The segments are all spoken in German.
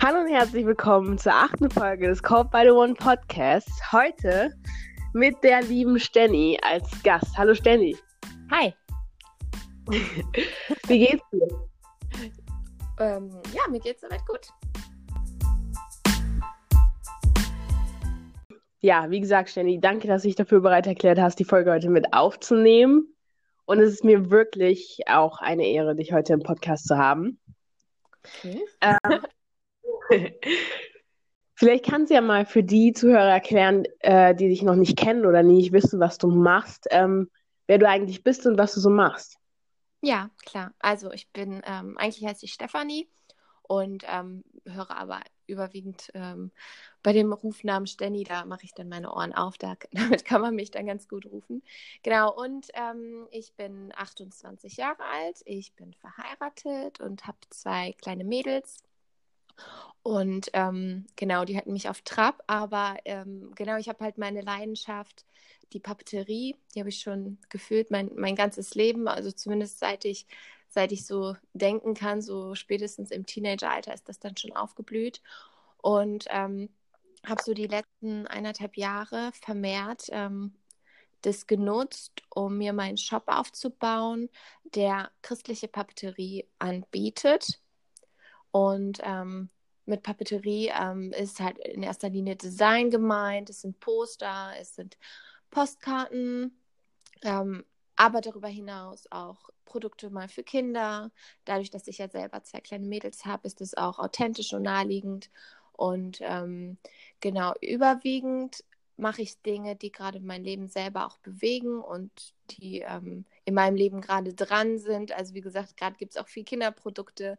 Hallo und herzlich willkommen zur achten Folge des Code by the One Podcasts. Heute mit der lieben Stenny als Gast. Hallo Stenny. Hi. Wie geht's dir? Ähm, ja, mir geht's soweit gut. Ja, wie gesagt, Stenny, danke, dass du dich dafür bereit erklärt hast, die Folge heute mit aufzunehmen. Und es ist mir wirklich auch eine Ehre, dich heute im Podcast zu haben. Okay. Ähm, Vielleicht kannst du ja mal für die Zuhörer erklären, äh, die dich noch nicht kennen oder nicht wissen, was du machst, ähm, wer du eigentlich bist und was du so machst. Ja, klar. Also ich bin, ähm, eigentlich heiße ich Stefanie und ähm, höre aber überwiegend ähm, bei dem Rufnamen Stenny, da mache ich dann meine Ohren auf, da, damit kann man mich dann ganz gut rufen. Genau, und ähm, ich bin 28 Jahre alt, ich bin verheiratet und habe zwei kleine Mädels. Und ähm, genau, die hatten mich auf Trab, aber ähm, genau, ich habe halt meine Leidenschaft, die Papeterie, die habe ich schon gefühlt mein, mein ganzes Leben, also zumindest seit ich, seit ich so denken kann, so spätestens im Teenageralter ist das dann schon aufgeblüht. Und ähm, habe so die letzten eineinhalb Jahre vermehrt ähm, das genutzt, um mir meinen Shop aufzubauen, der christliche Papeterie anbietet. Und ähm, mit Papeterie ähm, ist halt in erster Linie Design gemeint, es sind Poster, es sind Postkarten, ähm, aber darüber hinaus auch Produkte mal für Kinder. Dadurch, dass ich ja selber zwei kleine Mädels habe, ist es auch authentisch und naheliegend. Und ähm, genau, überwiegend mache ich Dinge, die gerade mein Leben selber auch bewegen und die ähm, in meinem Leben gerade dran sind. Also wie gesagt, gerade gibt es auch viel Kinderprodukte,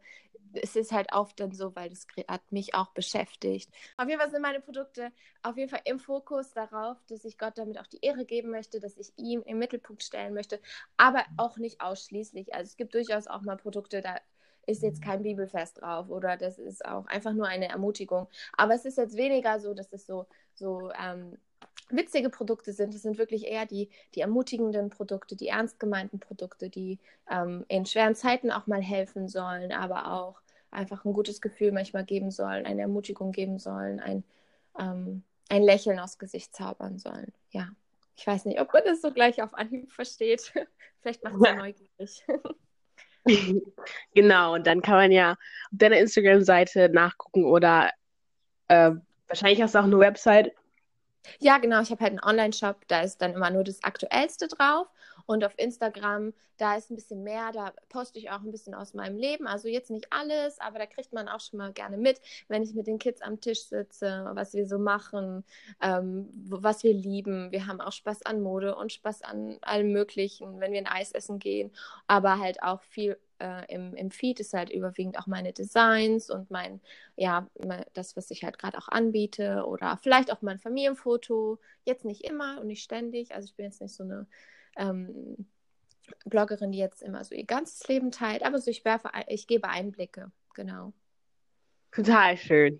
es ist halt oft dann so, weil das hat mich auch beschäftigt. Auf jeden Fall sind meine Produkte auf jeden Fall im Fokus darauf, dass ich Gott damit auch die Ehre geben möchte, dass ich ihm im Mittelpunkt stellen möchte, aber auch nicht ausschließlich. Also es gibt durchaus auch mal Produkte, da ist jetzt kein Bibelfest drauf oder das ist auch einfach nur eine Ermutigung. Aber es ist jetzt weniger so, dass es so, so ähm, witzige Produkte sind. Es sind wirklich eher die, die ermutigenden Produkte, die ernst gemeinten Produkte, die ähm, in schweren Zeiten auch mal helfen sollen, aber auch einfach ein gutes Gefühl manchmal geben sollen, eine Ermutigung geben sollen, ein, ähm, ein Lächeln aufs Gesicht zaubern sollen. Ja, ich weiß nicht, ob man das so gleich auf Anhieb versteht. Vielleicht macht es ja neugierig. genau, und dann kann man ja auf deiner Instagram-Seite nachgucken oder äh, wahrscheinlich hast du auch eine Website ja, genau. Ich habe halt einen Online-Shop, da ist dann immer nur das Aktuellste drauf. Und auf Instagram, da ist ein bisschen mehr, da poste ich auch ein bisschen aus meinem Leben. Also jetzt nicht alles, aber da kriegt man auch schon mal gerne mit, wenn ich mit den Kids am Tisch sitze, was wir so machen, ähm, was wir lieben. Wir haben auch Spaß an Mode und Spaß an allem Möglichen, wenn wir ein Eis essen gehen, aber halt auch viel äh, im, im Feed ist halt überwiegend auch meine Designs und mein, ja, das, was ich halt gerade auch anbiete oder vielleicht auch mein Familienfoto. Jetzt nicht immer und nicht ständig. Also ich bin jetzt nicht so eine ähm, Bloggerin, die jetzt immer so ihr ganzes Leben teilt, aber so ich werfe, ich gebe Einblicke, genau. Total schön.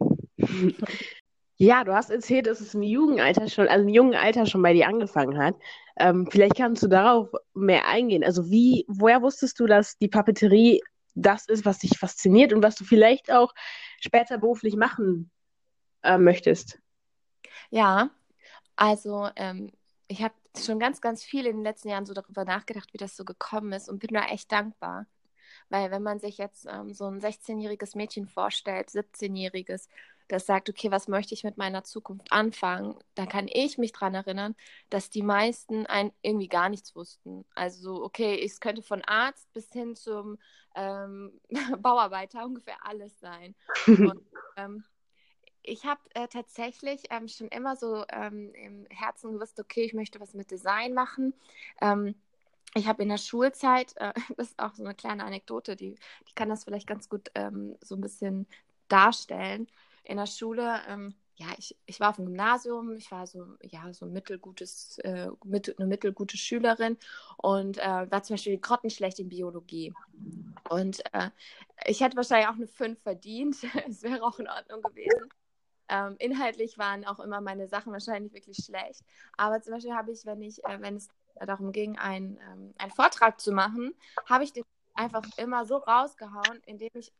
Ja, du hast erzählt, dass es im Jugendalter schon, also im jungen Alter schon bei dir angefangen hat. Ähm, vielleicht kannst du darauf mehr eingehen. Also wie, woher wusstest du, dass die Papeterie das ist, was dich fasziniert und was du vielleicht auch später beruflich machen äh, möchtest? Ja, also ähm, ich habe schon ganz, ganz viel in den letzten Jahren so darüber nachgedacht, wie das so gekommen ist und bin da echt dankbar. Weil wenn man sich jetzt ähm, so ein 16-jähriges Mädchen vorstellt, 17-jähriges, das sagt, okay, was möchte ich mit meiner Zukunft anfangen, dann kann ich mich daran erinnern, dass die meisten ein, irgendwie gar nichts wussten. Also, okay, es könnte von Arzt bis hin zum ähm, Bauarbeiter ungefähr alles sein. Und, ähm, ich habe äh, tatsächlich ähm, schon immer so ähm, im Herzen gewusst, okay, ich möchte was mit Design machen. Ähm, ich habe in der Schulzeit, äh, das ist auch so eine kleine Anekdote, die, die kann das vielleicht ganz gut ähm, so ein bisschen darstellen in der Schule, ähm, ja, ich, ich war auf dem Gymnasium, ich war so, ja, so mittelgutes, äh, mit, eine mittelgute Schülerin und äh, war zum Beispiel grottenschlecht in Biologie. Und äh, ich hätte wahrscheinlich auch eine 5 verdient. es wäre auch in Ordnung gewesen. Ähm, inhaltlich waren auch immer meine Sachen wahrscheinlich wirklich schlecht. Aber zum Beispiel habe ich, wenn ich, äh, wenn es darum ging, ein, ähm, einen Vortrag zu machen, habe ich den einfach immer so rausgehauen, indem ich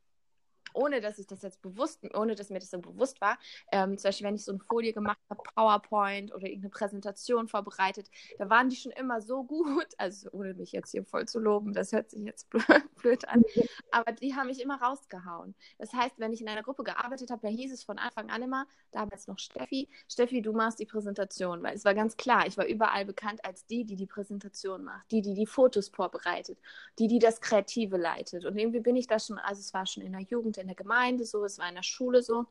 ohne dass ich das jetzt bewusst, ohne dass mir das so bewusst war, ähm, zum Beispiel, wenn ich so eine Folie gemacht habe, PowerPoint oder irgendeine Präsentation vorbereitet, da waren die schon immer so gut, also ohne mich jetzt hier voll zu loben, das hört sich jetzt blöd an, aber die haben mich immer rausgehauen. Das heißt, wenn ich in einer Gruppe gearbeitet habe, dann hieß es von Anfang an immer, damals noch Steffi, Steffi, du machst die Präsentation, weil es war ganz klar, ich war überall bekannt als die, die die Präsentation macht, die, die die Fotos vorbereitet, die, die das Kreative leitet. Und irgendwie bin ich da schon, also es war schon in der Jugend, in der Gemeinde so, es war in der Schule so.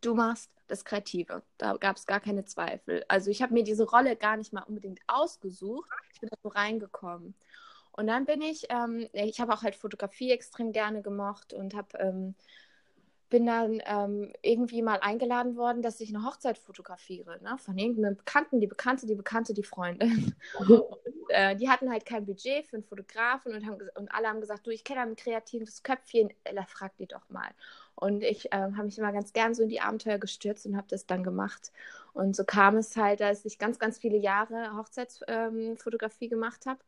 Du machst das Kreative. Da gab es gar keine Zweifel. Also ich habe mir diese Rolle gar nicht mal unbedingt ausgesucht. Ich bin da so reingekommen. Und dann bin ich, ähm, ich habe auch halt Fotografie extrem gerne gemocht und habe ähm, bin dann ähm, irgendwie mal eingeladen worden, dass ich eine Hochzeit fotografiere, ne? Von irgendeinem Bekannten, die Bekannte, die Bekannte, die Freundin. und, äh, die hatten halt kein Budget für einen Fotografen und, haben, und alle haben gesagt, du, ich kenne ein kreatives Köpfchen, Ella, frag die doch mal. Und ich äh, habe mich immer ganz gern so in die Abenteuer gestürzt und habe das dann gemacht. Und so kam es halt, dass ich ganz, ganz viele Jahre Hochzeitsfotografie ähm, gemacht habe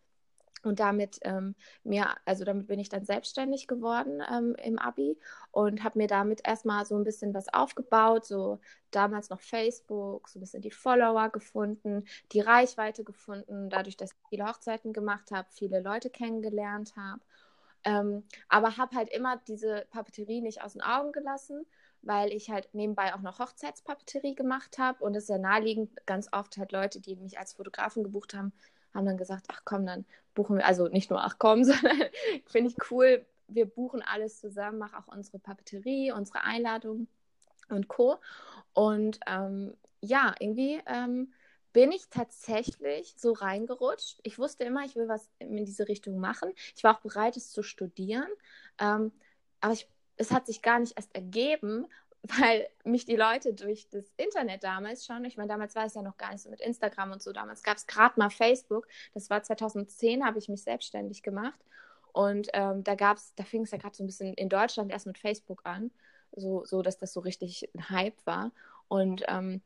und damit ähm, mir, also damit bin ich dann selbstständig geworden ähm, im Abi und habe mir damit erstmal so ein bisschen was aufgebaut, so damals noch Facebook, so ein bisschen die Follower gefunden, die Reichweite gefunden, dadurch, dass ich viele Hochzeiten gemacht habe, viele Leute kennengelernt habe. Ähm, aber habe halt immer diese Papeterie nicht aus den Augen gelassen, weil ich halt nebenbei auch noch Hochzeitspapeterie gemacht habe und es ist ja naheliegend, ganz oft halt Leute, die mich als Fotografen gebucht haben, haben dann gesagt, ach komm, dann buchen wir, also nicht nur ach komm, sondern finde ich cool, wir buchen alles zusammen, mache auch unsere Papeterie, unsere Einladung und Co. Und ähm, ja, irgendwie ähm, bin ich tatsächlich so reingerutscht. Ich wusste immer, ich will was in diese Richtung machen. Ich war auch bereit, es zu studieren. Ähm, aber ich, es hat sich gar nicht erst ergeben, weil mich die Leute durch das Internet damals schon, ich meine, damals war es ja noch gar nicht so mit Instagram und so, damals gab es gerade mal Facebook, das war 2010, habe ich mich selbstständig gemacht. Und ähm, da gab's, da fing es ja gerade so ein bisschen in Deutschland erst mit Facebook an, so, so dass das so richtig ein Hype war. Und ähm,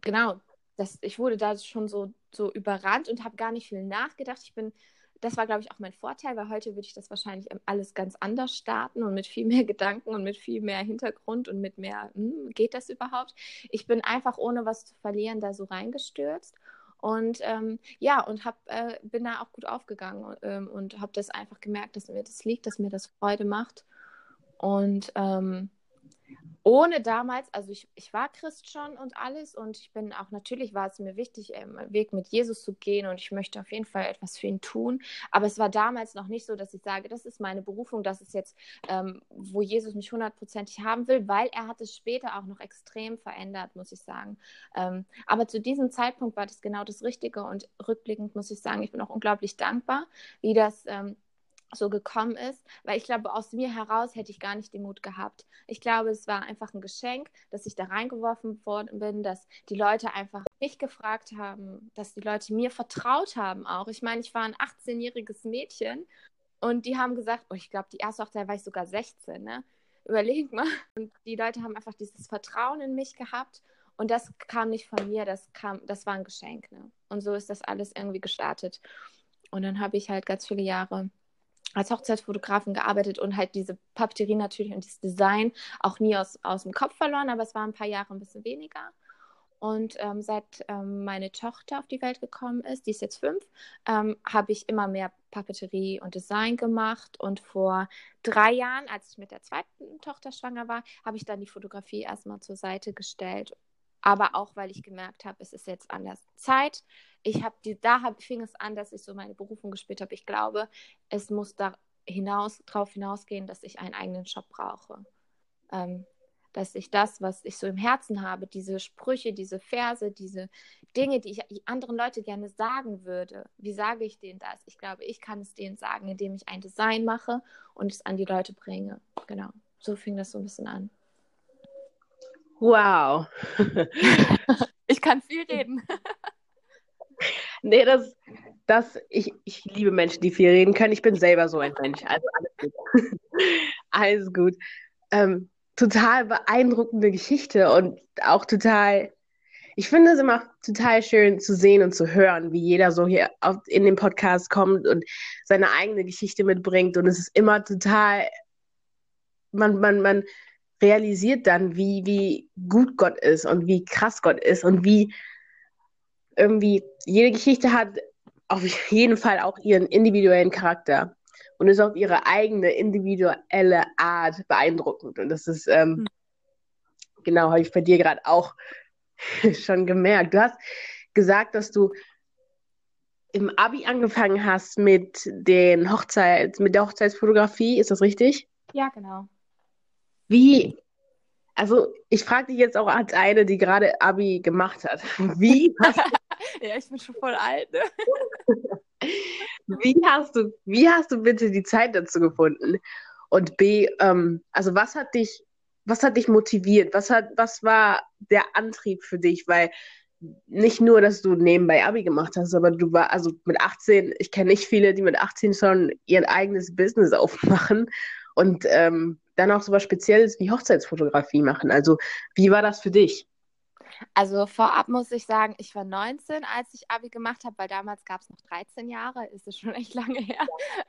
genau, das, ich wurde da schon so, so überrannt und habe gar nicht viel nachgedacht. Ich bin das war, glaube ich, auch mein Vorteil, weil heute würde ich das wahrscheinlich alles ganz anders starten und mit viel mehr Gedanken und mit viel mehr Hintergrund und mit mehr, hm, geht das überhaupt? Ich bin einfach ohne was zu verlieren da so reingestürzt. Und ähm, ja, und hab, äh, bin da auch gut aufgegangen ähm, und habe das einfach gemerkt, dass mir das liegt, dass mir das Freude macht. Und ähm, ohne damals, also ich, ich war Christ schon und alles und ich bin auch, natürlich war es mir wichtig, ähm, einen Weg mit Jesus zu gehen und ich möchte auf jeden Fall etwas für ihn tun, aber es war damals noch nicht so, dass ich sage, das ist meine Berufung, das ist jetzt, ähm, wo Jesus mich hundertprozentig haben will, weil er hat es später auch noch extrem verändert, muss ich sagen. Ähm, aber zu diesem Zeitpunkt war das genau das Richtige und rückblickend muss ich sagen, ich bin auch unglaublich dankbar, wie das ähm, so gekommen ist, weil ich glaube, aus mir heraus hätte ich gar nicht den Mut gehabt. Ich glaube, es war einfach ein Geschenk, dass ich da reingeworfen worden bin, dass die Leute einfach mich gefragt haben, dass die Leute mir vertraut haben auch. Ich meine, ich war ein 18-jähriges Mädchen und die haben gesagt, oh, ich glaube, die erste Hochzeit war ich sogar 16, ne? Überleg mal. Und die Leute haben einfach dieses Vertrauen in mich gehabt und das kam nicht von mir, das kam, das war ein Geschenk, ne? Und so ist das alles irgendwie gestartet. Und dann habe ich halt ganz viele Jahre als Hochzeitsfotografin gearbeitet und halt diese Papeterie natürlich und das Design auch nie aus, aus dem Kopf verloren, aber es war ein paar Jahre ein bisschen weniger. Und ähm, seit ähm, meine Tochter auf die Welt gekommen ist, die ist jetzt fünf, ähm, habe ich immer mehr Papeterie und Design gemacht. Und vor drei Jahren, als ich mit der zweiten Tochter schwanger war, habe ich dann die Fotografie erstmal zur Seite gestellt aber auch weil ich gemerkt habe, es ist jetzt an der Zeit. Ich habe die, da hab, fing es an, dass ich so meine Berufung gespielt habe. Ich glaube, es muss da hinaus, darauf hinausgehen, dass ich einen eigenen Shop brauche. Ähm, dass ich das, was ich so im Herzen habe, diese Sprüche, diese Verse, diese Dinge, die ich anderen Leute gerne sagen würde, wie sage ich denen das? Ich glaube, ich kann es denen sagen, indem ich ein Design mache und es an die Leute bringe. Genau, so fing das so ein bisschen an. Wow. ich kann viel reden. nee, das, das, ich, ich liebe Menschen, die viel reden können. Ich bin selber so ein Mensch. Also alles gut. alles gut. Ähm, total beeindruckende Geschichte und auch total, ich finde es immer total schön zu sehen und zu hören, wie jeder so hier auf, in den Podcast kommt und seine eigene Geschichte mitbringt. Und es ist immer total man, man, man realisiert dann, wie, wie gut Gott ist und wie krass Gott ist und wie irgendwie jede Geschichte hat auf jeden Fall auch ihren individuellen Charakter und ist auf ihre eigene individuelle Art beeindruckend. Und das ist, ähm, mhm. genau, habe ich bei dir gerade auch schon gemerkt. Du hast gesagt, dass du im Abi angefangen hast mit den Hochzeit, mit der Hochzeitsfotografie, ist das richtig? Ja, genau. Wie, also ich frage dich jetzt auch als eine, die gerade Abi gemacht hat. Wie hast du... ja, ich bin schon voll alt. Ne? wie hast du, wie hast du bitte die Zeit dazu gefunden? Und B, ähm, also was hat dich, was hat dich motiviert? Was hat, was war der Antrieb für dich? Weil nicht nur, dass du nebenbei Abi gemacht hast, aber du war, also mit 18, ich kenne nicht viele, die mit 18 schon ihr eigenes Business aufmachen und ähm, dann auch so was Spezielles wie Hochzeitsfotografie machen. Also, wie war das für dich? Also vorab muss ich sagen, ich war 19, als ich Abi gemacht habe, weil damals gab es noch 13 Jahre, ist es schon echt lange her.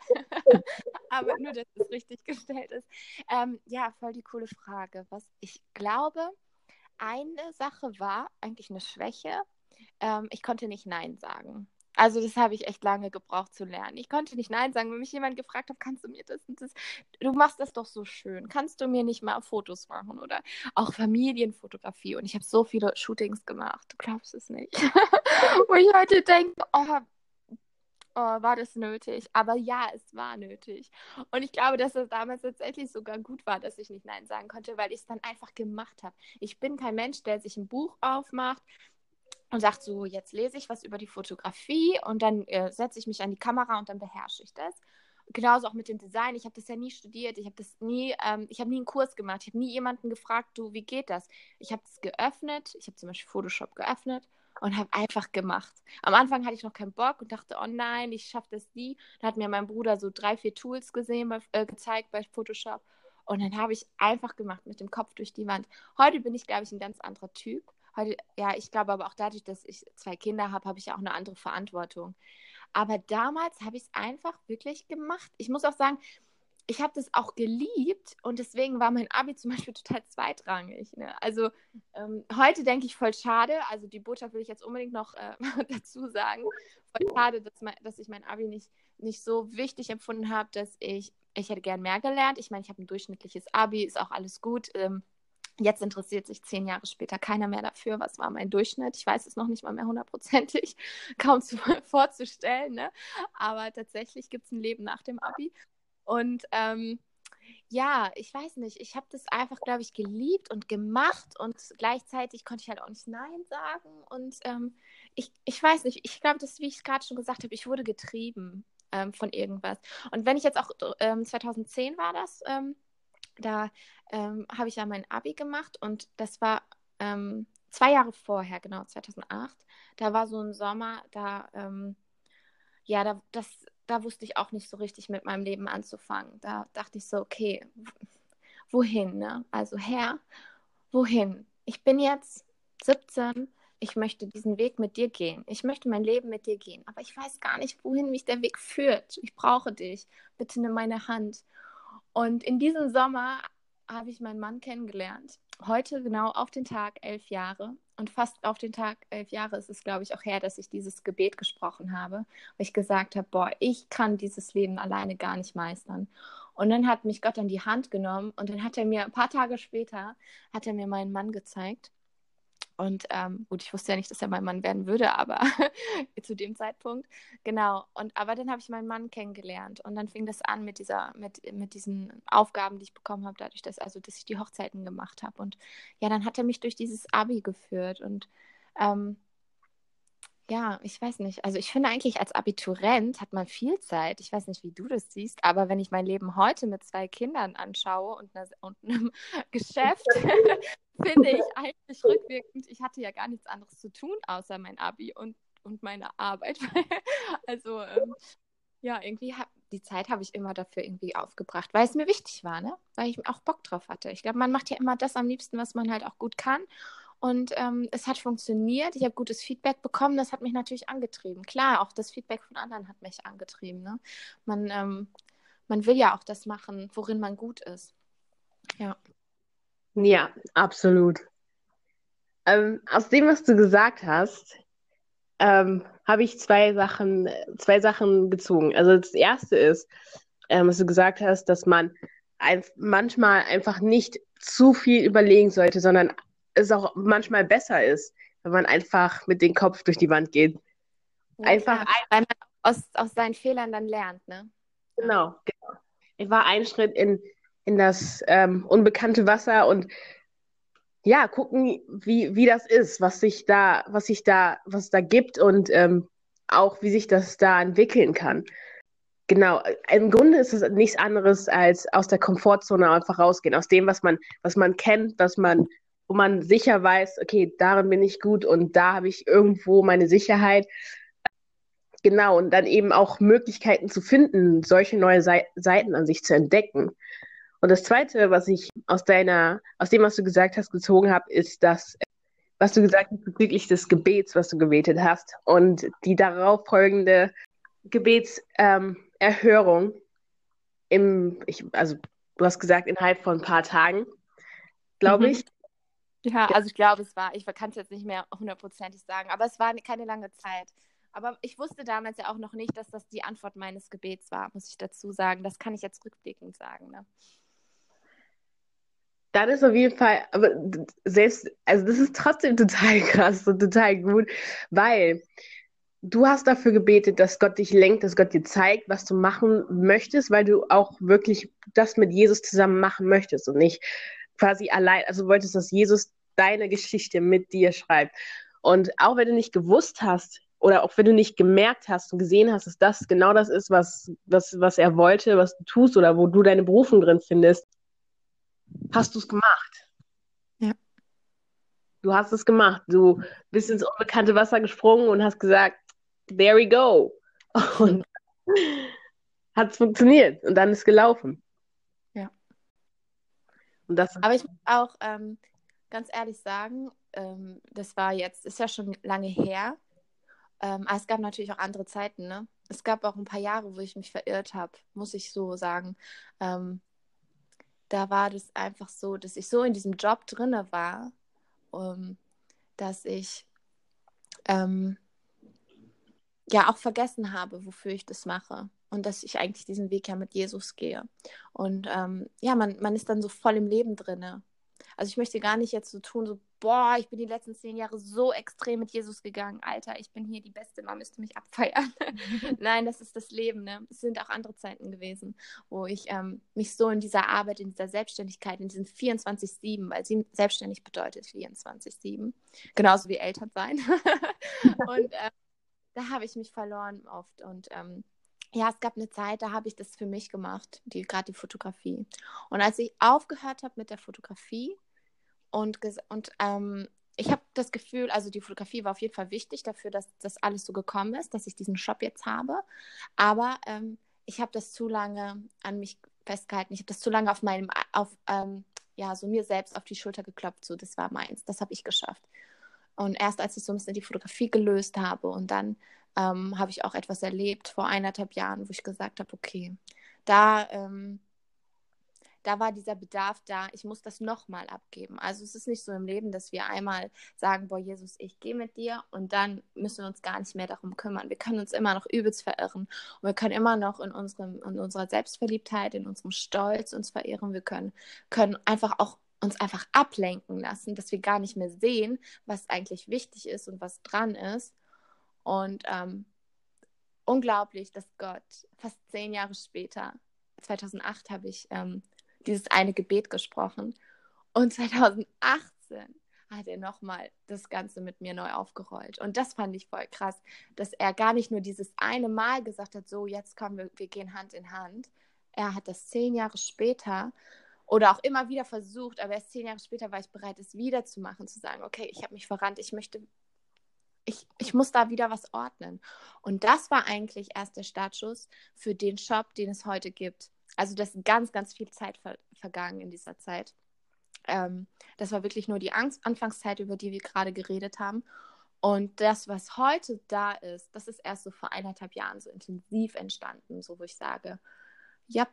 Aber nur, dass es richtig gestellt ist. Ähm, ja, voll die coole Frage. Was ich glaube, eine Sache war eigentlich eine Schwäche. Ähm, ich konnte nicht Nein sagen. Also das habe ich echt lange gebraucht zu lernen. Ich konnte nicht Nein sagen, wenn mich jemand gefragt hat, kannst du mir das und das, du machst das doch so schön, kannst du mir nicht mal Fotos machen oder auch Familienfotografie. Und ich habe so viele Shootings gemacht, du glaubst es nicht. Wo ich heute denke, oh, oh, war das nötig? Aber ja, es war nötig. Und ich glaube, dass es damals tatsächlich sogar gut war, dass ich nicht Nein sagen konnte, weil ich es dann einfach gemacht habe. Ich bin kein Mensch, der sich ein Buch aufmacht, und sagt so, jetzt lese ich was über die Fotografie und dann äh, setze ich mich an die Kamera und dann beherrsche ich das. Genauso auch mit dem Design. Ich habe das ja nie studiert, ich habe das nie, ähm, ich habe nie einen Kurs gemacht, ich habe nie jemanden gefragt, du, wie geht das? Ich habe es geöffnet, ich habe zum Beispiel Photoshop geöffnet und habe einfach gemacht. Am Anfang hatte ich noch keinen Bock und dachte, oh nein, ich schaffe das nie. Dann hat mir mein Bruder so drei, vier Tools gesehen, bei, äh, gezeigt bei Photoshop und dann habe ich einfach gemacht mit dem Kopf durch die Wand. Heute bin ich, glaube ich, ein ganz anderer Typ heute, ja, ich glaube aber auch dadurch, dass ich zwei Kinder habe, habe ich auch eine andere Verantwortung. Aber damals habe ich es einfach wirklich gemacht. Ich muss auch sagen, ich habe das auch geliebt und deswegen war mein Abi zum Beispiel total zweitrangig. Ne? Also ähm, heute denke ich voll schade, also die Botschaft will ich jetzt unbedingt noch äh, dazu sagen, voll schade, dass, mein, dass ich mein Abi nicht, nicht so wichtig empfunden habe, dass ich, ich hätte gern mehr gelernt. Ich meine, ich habe ein durchschnittliches Abi, ist auch alles gut. Ähm, Jetzt interessiert sich zehn Jahre später keiner mehr dafür, was war mein Durchschnitt. Ich weiß es noch nicht mal mehr hundertprozentig, kaum zu, vorzustellen. Ne? Aber tatsächlich gibt es ein Leben nach dem Abi. Und ähm, ja, ich weiß nicht, ich habe das einfach, glaube ich, geliebt und gemacht und gleichzeitig konnte ich halt auch nicht Nein sagen. Und ähm, ich, ich weiß nicht, ich glaube, das, wie ich es gerade schon gesagt habe, ich wurde getrieben ähm, von irgendwas. Und wenn ich jetzt auch, 2010 ähm, war das, ähm, da ähm, habe ich ja mein Abi gemacht und das war ähm, zwei Jahre vorher, genau, 2008. Da war so ein Sommer, da, ähm, ja, da, das, da wusste ich auch nicht so richtig mit meinem Leben anzufangen. Da dachte ich so, okay, wohin, ne? Also Herr, wohin? Ich bin jetzt 17, ich möchte diesen Weg mit dir gehen. Ich möchte mein Leben mit dir gehen. Aber ich weiß gar nicht, wohin mich der Weg führt. Ich brauche dich. Bitte nimm meine Hand. Und in diesem Sommer habe ich meinen Mann kennengelernt. Heute genau auf den Tag elf Jahre. Und fast auf den Tag elf Jahre ist es, glaube ich, auch her, dass ich dieses Gebet gesprochen habe, weil ich gesagt habe, boah, ich kann dieses Leben alleine gar nicht meistern. Und dann hat mich Gott an die Hand genommen und dann hat er mir ein paar Tage später, hat er mir meinen Mann gezeigt. Und ähm, gut, ich wusste ja nicht, dass er mein Mann werden würde, aber zu dem Zeitpunkt. Genau. Und aber dann habe ich meinen Mann kennengelernt. Und dann fing das an mit dieser, mit, mit diesen Aufgaben, die ich bekommen habe, dadurch, dass, also dass ich die Hochzeiten gemacht habe. Und ja, dann hat er mich durch dieses Abi geführt. Und ähm, ja, ich weiß nicht. Also ich finde eigentlich, als Abiturient hat man viel Zeit. Ich weiß nicht, wie du das siehst, aber wenn ich mein Leben heute mit zwei Kindern anschaue und, eine, und einem Geschäft, finde ich eigentlich rückwirkend, ich hatte ja gar nichts anderes zu tun, außer mein Abi und, und meine Arbeit. also ähm, ja, irgendwie hab, die Zeit habe ich immer dafür irgendwie aufgebracht, weil es mir wichtig war, ne? Weil ich auch Bock drauf hatte. Ich glaube, man macht ja immer das am liebsten, was man halt auch gut kann. Und ähm, es hat funktioniert. Ich habe gutes Feedback bekommen. Das hat mich natürlich angetrieben. Klar, auch das Feedback von anderen hat mich angetrieben. Ne? Man, ähm, man will ja auch das machen, worin man gut ist. Ja. Ja, absolut. Ähm, aus dem, was du gesagt hast, ähm, habe ich zwei Sachen, zwei Sachen gezogen. Also das erste ist, ähm, was du gesagt hast, dass man ein, manchmal einfach nicht zu viel überlegen sollte, sondern es auch manchmal besser ist, wenn man einfach mit dem Kopf durch die Wand geht. Ja, einfach klar, weil man aus, aus seinen Fehlern dann lernt, ne? Genau, genau. Ich war ein Schritt in, in das ähm, unbekannte Wasser und ja, gucken, wie, wie das ist, was sich da, was sich da, was da gibt und ähm, auch wie sich das da entwickeln kann. Genau, im Grunde ist es nichts anderes als aus der Komfortzone einfach rausgehen, aus dem, was man, was man kennt, was man, wo man sicher weiß, okay, darin bin ich gut und da habe ich irgendwo meine Sicherheit. Genau, und dann eben auch Möglichkeiten zu finden, solche neue Seiten an sich zu entdecken. Und das Zweite, was ich aus deiner, aus dem, was du gesagt hast, gezogen habe, ist das, was du gesagt hast bezüglich des Gebets, was du gebetet hast und die darauf folgende Gebetserhörung ähm, im, ich, also du hast gesagt, innerhalb von ein paar Tagen, glaube mhm. ich. Ja, also ich glaube, es war, ich kann es jetzt nicht mehr hundertprozentig sagen, aber es war keine lange Zeit. Aber ich wusste damals ja auch noch nicht, dass das die Antwort meines Gebets war, muss ich dazu sagen. Das kann ich jetzt rückblickend sagen. Ne? Dann ist auf jeden Fall, aber selbst, also das ist trotzdem total krass und total gut, weil du hast dafür gebetet, dass Gott dich lenkt, dass Gott dir zeigt, was du machen möchtest, weil du auch wirklich das mit Jesus zusammen machen möchtest und nicht quasi allein, also du wolltest, dass Jesus deine Geschichte mit dir schreibt. Und auch wenn du nicht gewusst hast, oder auch wenn du nicht gemerkt hast und gesehen hast, dass das genau das ist, was, was, was er wollte, was du tust oder wo du deine Berufung drin findest, hast du es gemacht. Ja. Du hast es gemacht. Du bist ins unbekannte Wasser gesprungen und hast gesagt, there we go. Und hat es funktioniert und dann ist gelaufen. Und das Aber ich muss auch ähm, ganz ehrlich sagen, ähm, das war jetzt, ist ja schon lange her. Ähm, aber es gab natürlich auch andere Zeiten, ne? Es gab auch ein paar Jahre, wo ich mich verirrt habe, muss ich so sagen. Ähm, da war das einfach so, dass ich so in diesem Job drinne war, um, dass ich ähm, ja auch vergessen habe, wofür ich das mache und dass ich eigentlich diesen Weg ja mit Jesus gehe. Und ähm, ja, man, man ist dann so voll im Leben drinne. Also ich möchte gar nicht jetzt so tun, so, boah, ich bin die letzten zehn Jahre so extrem mit Jesus gegangen. Alter, ich bin hier die Beste, man müsste mich abfeiern. Nein, das ist das Leben. Ne? Es sind auch andere Zeiten gewesen, wo ich ähm, mich so in dieser Arbeit, in dieser Selbstständigkeit, in diesen 24-7, weil sie selbstständig bedeutet 24-7, genauso wie Eltern sein. und äh, da habe ich mich verloren oft. Und ähm, ja, es gab eine Zeit, da habe ich das für mich gemacht, die, gerade die Fotografie. Und als ich aufgehört habe mit der Fotografie und, und ähm, ich habe das Gefühl, also die Fotografie war auf jeden Fall wichtig dafür, dass das alles so gekommen ist, dass ich diesen Shop jetzt habe. Aber ähm, ich habe das zu lange an mich festgehalten. Ich habe das zu lange auf meinem, auf, ähm, ja, so mir selbst auf die Schulter geklopft. So, das war meins. Das habe ich geschafft. Und erst als ich so ein bisschen die Fotografie gelöst habe und dann ähm, habe ich auch etwas erlebt vor eineinhalb Jahren, wo ich gesagt habe, okay, da, ähm, da war dieser Bedarf da, ich muss das nochmal abgeben. Also es ist nicht so im Leben, dass wir einmal sagen, boah, Jesus, ich gehe mit dir und dann müssen wir uns gar nicht mehr darum kümmern. Wir können uns immer noch übelst verirren und wir können immer noch in, unserem, in unserer Selbstverliebtheit, in unserem Stolz uns verirren. Wir können, können einfach auch uns einfach ablenken lassen, dass wir gar nicht mehr sehen, was eigentlich wichtig ist und was dran ist. Und ähm, unglaublich, dass Gott fast zehn Jahre später, 2008 habe ich ähm, dieses eine Gebet gesprochen und 2018 hat er nochmal das Ganze mit mir neu aufgerollt. Und das fand ich voll krass, dass er gar nicht nur dieses eine Mal gesagt hat, so jetzt kommen wir, wir gehen Hand in Hand. Er hat das zehn Jahre später oder auch immer wieder versucht, aber erst zehn Jahre später war ich bereit, es wieder zu machen, zu sagen, okay, ich habe mich verrannt, ich möchte ich, ich muss da wieder was ordnen. Und das war eigentlich erst der Startschuss für den Shop, den es heute gibt. Also das ist ganz, ganz viel Zeit ver vergangen in dieser Zeit. Ähm, das war wirklich nur die Angst Anfangszeit, über die wir gerade geredet haben. Und das, was heute da ist, das ist erst so vor eineinhalb Jahren so intensiv entstanden, so wo ich sage, ja,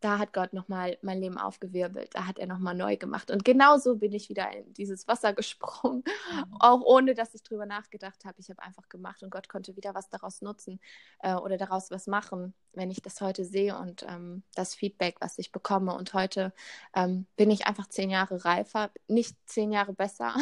da hat Gott nochmal mein Leben aufgewirbelt, da hat er nochmal neu gemacht. Und genauso bin ich wieder in dieses Wasser gesprungen, mhm. auch ohne dass ich drüber nachgedacht habe. Ich habe einfach gemacht und Gott konnte wieder was daraus nutzen äh, oder daraus was machen, wenn ich das heute sehe und ähm, das Feedback, was ich bekomme. Und heute ähm, bin ich einfach zehn Jahre reifer, nicht zehn Jahre besser.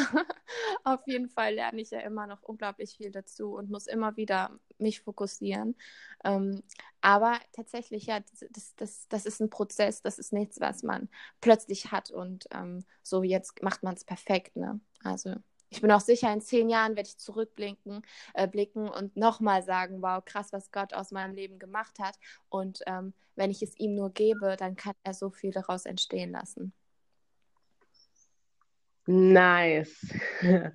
Auf jeden Fall lerne ich ja immer noch unglaublich viel dazu und muss immer wieder mich fokussieren. Ähm, aber tatsächlich, ja, das, das, das ist ein Prozess, das ist nichts, was man plötzlich hat und ähm, so jetzt macht man es perfekt. Ne? Also ich bin auch sicher, in zehn Jahren werde ich zurückblicken äh, blicken und nochmal sagen, wow, krass, was Gott aus meinem Leben gemacht hat. Und ähm, wenn ich es ihm nur gebe, dann kann er so viel daraus entstehen lassen. Nice.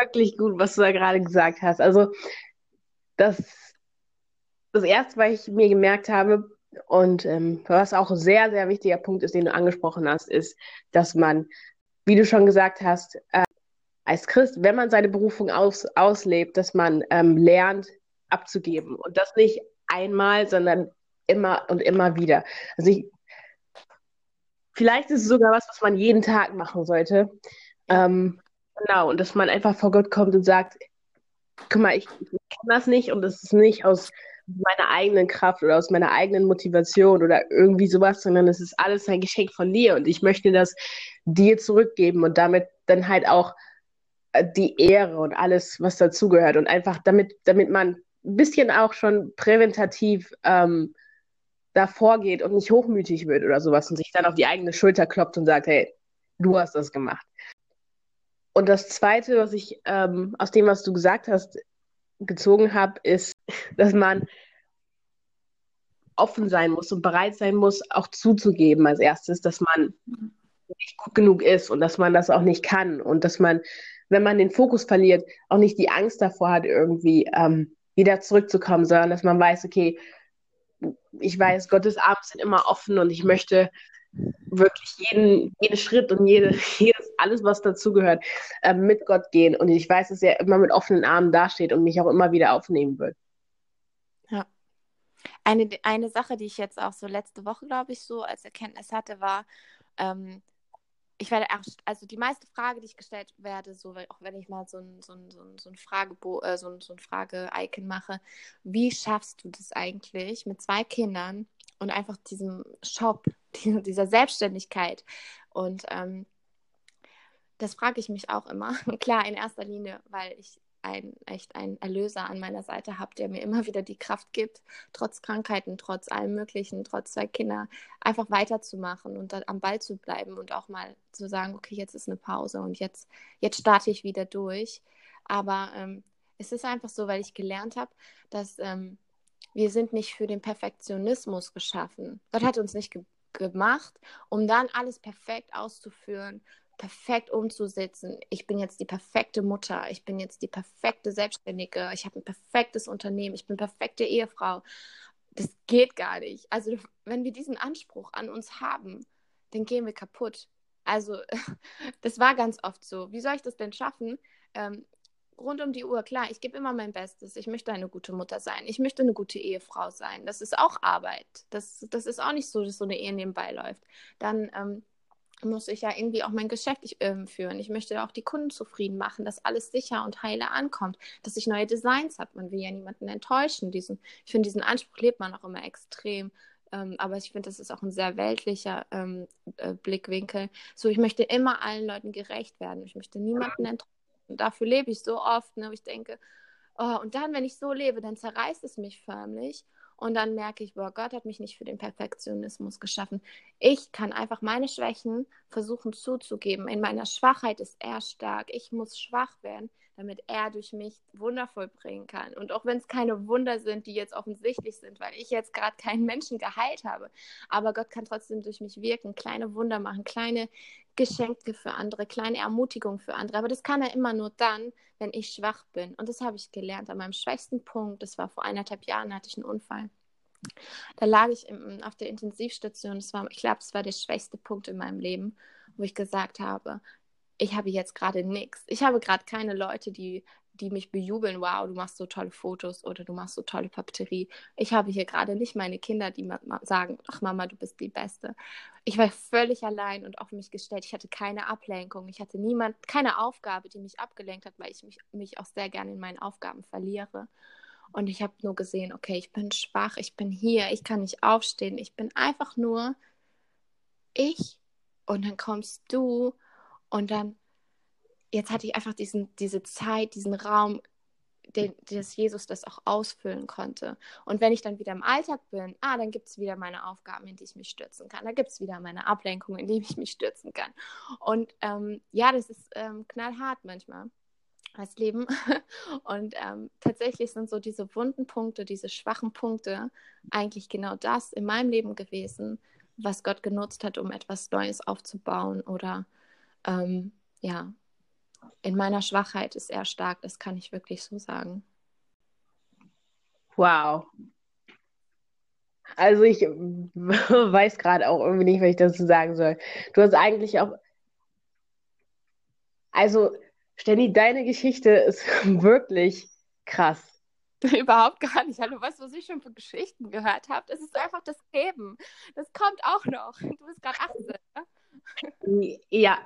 wirklich gut, was du da gerade gesagt hast. Also das, das Erste, was ich mir gemerkt habe, und ähm, was auch ein sehr, sehr wichtiger Punkt ist, den du angesprochen hast, ist, dass man, wie du schon gesagt hast, äh, als Christ, wenn man seine Berufung aus, auslebt, dass man ähm, lernt abzugeben. Und das nicht einmal, sondern immer und immer wieder. Also ich, vielleicht ist es sogar was, was man jeden Tag machen sollte. Ähm, Genau, und dass man einfach vor Gott kommt und sagt, guck mal, ich, ich kann das nicht und das ist nicht aus meiner eigenen Kraft oder aus meiner eigenen Motivation oder irgendwie sowas, sondern es ist alles ein Geschenk von dir und ich möchte das dir zurückgeben und damit dann halt auch äh, die Ehre und alles, was dazugehört und einfach damit, damit man ein bisschen auch schon präventativ ähm, davor geht und nicht hochmütig wird oder sowas und sich dann auf die eigene Schulter klopft und sagt, hey, du hast das gemacht. Und das Zweite, was ich ähm, aus dem, was du gesagt hast, gezogen habe, ist, dass man offen sein muss und bereit sein muss, auch zuzugeben als erstes, dass man nicht gut genug ist und dass man das auch nicht kann und dass man, wenn man den Fokus verliert, auch nicht die Angst davor hat, irgendwie ähm, wieder zurückzukommen, sondern dass man weiß, okay, ich weiß, Gottes Arme sind immer offen und ich möchte wirklich jeden, jeden Schritt und jede, jedes, alles, was dazugehört, äh, mit Gott gehen. Und ich weiß, dass er immer mit offenen Armen dasteht und mich auch immer wieder aufnehmen wird. Ja. Eine, eine Sache, die ich jetzt auch so letzte Woche, glaube ich, so als Erkenntnis hatte, war, ähm, ich werde erst, also die meiste Frage, die ich gestellt werde, so auch wenn ich mal so ein, so ein, so ein, so ein Fragebo äh, so ein, so ein Frage-Icon mache, wie schaffst du das eigentlich mit zwei Kindern und einfach diesem Shop, dieser Selbstständigkeit? Und ähm, das frage ich mich auch immer. Klar, in erster Linie, weil ich ein, echt einen Erlöser an meiner Seite habe, der mir immer wieder die Kraft gibt, trotz Krankheiten, trotz allem Möglichen, trotz zwei Kinder, einfach weiterzumachen und dann am Ball zu bleiben und auch mal zu sagen, okay, jetzt ist eine Pause und jetzt, jetzt starte ich wieder durch. Aber ähm, es ist einfach so, weil ich gelernt habe, dass ähm, wir sind nicht für den Perfektionismus geschaffen. Gott hat uns nicht ge gemacht, um dann alles perfekt auszuführen, perfekt umzusetzen. Ich bin jetzt die perfekte Mutter, ich bin jetzt die perfekte Selbstständige, ich habe ein perfektes Unternehmen, ich bin perfekte Ehefrau. Das geht gar nicht. Also wenn wir diesen Anspruch an uns haben, dann gehen wir kaputt. Also das war ganz oft so. Wie soll ich das denn schaffen? Ähm, rund um die Uhr, klar, ich gebe immer mein Bestes. Ich möchte eine gute Mutter sein. Ich möchte eine gute Ehefrau sein. Das ist auch Arbeit. Das, das ist auch nicht so, dass so eine Ehe nebenbei läuft. Dann ähm, muss ich ja irgendwie auch mein Geschäft äh, führen. Ich möchte auch die Kunden zufrieden machen, dass alles sicher und heile ankommt, dass ich neue Designs habe. Man will ja niemanden enttäuschen. Diesen, ich finde, diesen Anspruch lebt man auch immer extrem. Ähm, aber ich finde, das ist auch ein sehr weltlicher ähm, äh, Blickwinkel. So, ich möchte immer allen Leuten gerecht werden. Ich möchte niemanden enttäuschen. Und dafür lebe ich so oft. Ne, ich denke, oh, und dann, wenn ich so lebe, dann zerreißt es mich förmlich. Und dann merke ich, boah, Gott hat mich nicht für den Perfektionismus geschaffen. Ich kann einfach meine Schwächen versuchen zuzugeben. In meiner Schwachheit ist er stark. Ich muss schwach werden, damit er durch mich Wunder vollbringen kann. Und auch wenn es keine Wunder sind, die jetzt offensichtlich sind, weil ich jetzt gerade keinen Menschen geheilt habe, aber Gott kann trotzdem durch mich wirken, kleine Wunder machen, kleine Geschenke für andere, kleine Ermutigung für andere. Aber das kann er immer nur dann, wenn ich schwach bin. Und das habe ich gelernt an meinem schwächsten Punkt. Das war vor eineinhalb Jahren, hatte ich einen Unfall. Da lag ich im, auf der Intensivstation. Das war, ich glaube, das war der schwächste Punkt in meinem Leben, wo ich gesagt habe, ich habe jetzt gerade nichts. Ich habe gerade keine Leute, die die mich bejubeln, wow, du machst so tolle Fotos oder du machst so tolle Papeterie. Ich habe hier gerade nicht meine Kinder, die sagen, ach Mama, du bist die Beste. Ich war völlig allein und auf mich gestellt. Ich hatte keine Ablenkung. Ich hatte niemand, keine Aufgabe, die mich abgelenkt hat, weil ich mich, mich auch sehr gerne in meinen Aufgaben verliere. Und ich habe nur gesehen, okay, ich bin schwach, ich bin hier, ich kann nicht aufstehen, ich bin einfach nur ich. Und dann kommst du und dann jetzt hatte ich einfach diesen, diese Zeit, diesen Raum, den, dass Jesus das auch ausfüllen konnte. Und wenn ich dann wieder im Alltag bin, ah, dann gibt es wieder meine Aufgaben, in die ich mich stürzen kann. Da gibt es wieder meine Ablenkung, in die ich mich stürzen kann. Und ähm, ja, das ist ähm, knallhart manchmal, das Leben. Und ähm, tatsächlich sind so diese wunden Punkte, diese schwachen Punkte eigentlich genau das in meinem Leben gewesen, was Gott genutzt hat, um etwas Neues aufzubauen oder ähm, ja, in meiner Schwachheit ist er stark, das kann ich wirklich so sagen. Wow. Also ich weiß gerade auch irgendwie nicht, was ich dazu sagen soll. Du hast eigentlich auch, also Stenny, deine Geschichte ist wirklich krass. Überhaupt gar nicht. Hallo, weißt du, was ich schon für Geschichten gehört habe? Das ist einfach das Leben. Das kommt auch noch. Du bist gerade 18, ne? Ja,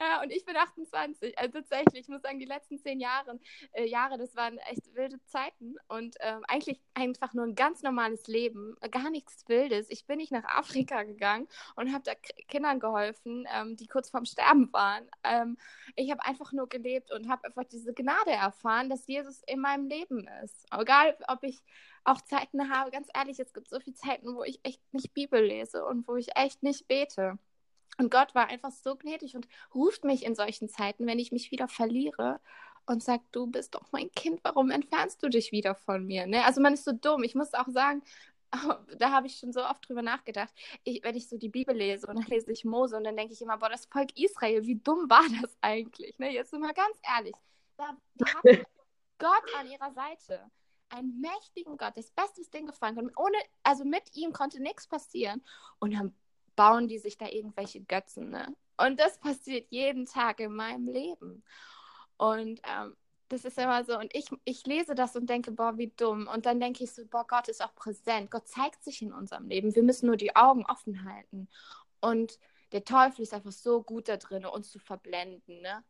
ja, und ich bin 28. Also tatsächlich, ich muss sagen, die letzten zehn Jahre, äh, Jahre das waren echt wilde Zeiten und ähm, eigentlich einfach nur ein ganz normales Leben, gar nichts Wildes. Ich bin nicht nach Afrika gegangen und habe da Kindern geholfen, ähm, die kurz vorm Sterben waren. Ähm, ich habe einfach nur gelebt und habe einfach diese Gnade erfahren, dass Jesus in meinem Leben ist. Egal, ob ich auch Zeiten habe, ganz ehrlich, es gibt so viele Zeiten, wo ich echt nicht Bibel lese und wo ich echt nicht bete. Und Gott war einfach so gnädig und ruft mich in solchen Zeiten, wenn ich mich wieder verliere und sagt, du bist doch mein Kind, warum entfernst du dich wieder von mir? Ne? Also man ist so dumm. Ich muss auch sagen, da habe ich schon so oft drüber nachgedacht. Ich, wenn ich so die Bibel lese und dann lese ich Mose und dann denke ich immer, boah, das Volk Israel, wie dumm war das eigentlich? Ne? Jetzt sind wir ganz ehrlich. Da, die haben Gott an ihrer Seite. Einen mächtigen Gott, das Beste, was denen gefallen konnte. Ohne, also mit ihm konnte nichts passieren. Und dann bauen die sich da irgendwelche Götzen. Ne? Und das passiert jeden Tag in meinem Leben. Und ähm, das ist immer so. Und ich, ich lese das und denke, boah, wie dumm. Und dann denke ich so, boah, Gott ist auch präsent. Gott zeigt sich in unserem Leben. Wir müssen nur die Augen offen halten. Und der Teufel ist einfach so gut da drin, uns zu verblenden. Ne?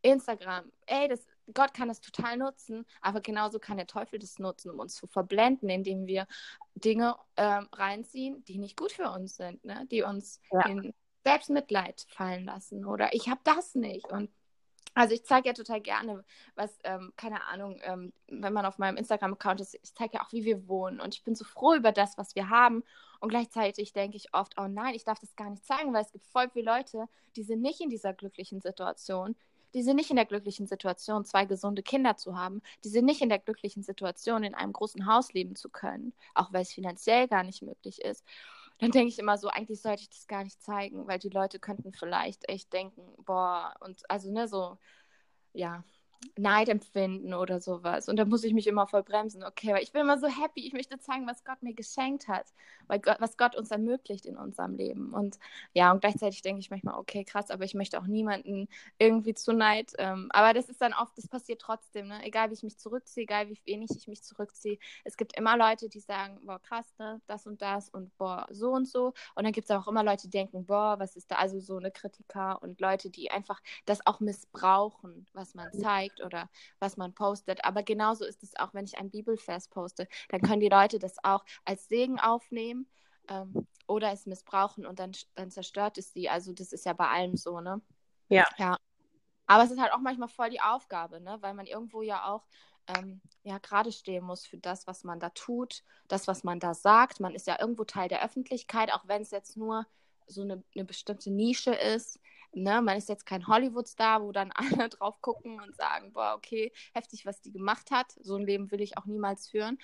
Instagram, ey, das, Gott kann das total nutzen, aber genauso kann der Teufel das nutzen, um uns zu verblenden, indem wir Dinge ähm, reinziehen, die nicht gut für uns sind, ne? die uns ja. in Selbstmitleid fallen lassen oder ich habe das nicht und also ich zeige ja total gerne, was, ähm, keine Ahnung, ähm, wenn man auf meinem Instagram-Account ist, ich zeige ja auch, wie wir wohnen. Und ich bin so froh über das, was wir haben. Und gleichzeitig denke ich oft, oh nein, ich darf das gar nicht zeigen, weil es gibt voll viele Leute, die sind nicht in dieser glücklichen Situation, die sind nicht in der glücklichen Situation, zwei gesunde Kinder zu haben. Die sind nicht in der glücklichen Situation, in einem großen Haus leben zu können, auch weil es finanziell gar nicht möglich ist. Dann denke ich immer so, eigentlich sollte ich das gar nicht zeigen, weil die Leute könnten vielleicht echt denken, boah, und also ne, so, ja, Neid empfinden oder sowas. Und da muss ich mich immer voll bremsen. Okay, weil ich bin immer so happy. Ich möchte zeigen, was Gott mir geschenkt hat, weil Gott, was Gott uns ermöglicht in unserem Leben. Und ja, und gleichzeitig denke ich manchmal, okay, krass, aber ich möchte auch niemanden irgendwie zu Neid. Ähm, aber das ist dann oft, das passiert trotzdem, ne? Egal wie ich mich zurückziehe, egal wie wenig ich mich zurückziehe. Es gibt immer Leute, die sagen, boah, krass, ne, das und das und boah, so und so. Und dann gibt es auch immer Leute, die denken, boah, was ist da? Also so eine Kritiker und Leute, die einfach das auch missbrauchen, was man zeigt zeigt oder was man postet. Aber genauso ist es auch, wenn ich ein Bibelvers poste. Dann können die Leute das auch als Segen aufnehmen ähm, oder es missbrauchen und dann, dann zerstört es sie. Also das ist ja bei allem so, ne? Ja. Ja. Aber es ist halt auch manchmal voll die Aufgabe, ne? Weil man irgendwo ja auch ähm, ja gerade stehen muss für das, was man da tut, das, was man da sagt. Man ist ja irgendwo Teil der Öffentlichkeit, auch wenn es jetzt nur so eine, eine bestimmte Nische ist. Ne? Man ist jetzt kein Hollywood-Star, wo dann alle drauf gucken und sagen, boah, okay, heftig, was die gemacht hat. So ein Leben will ich auch niemals führen.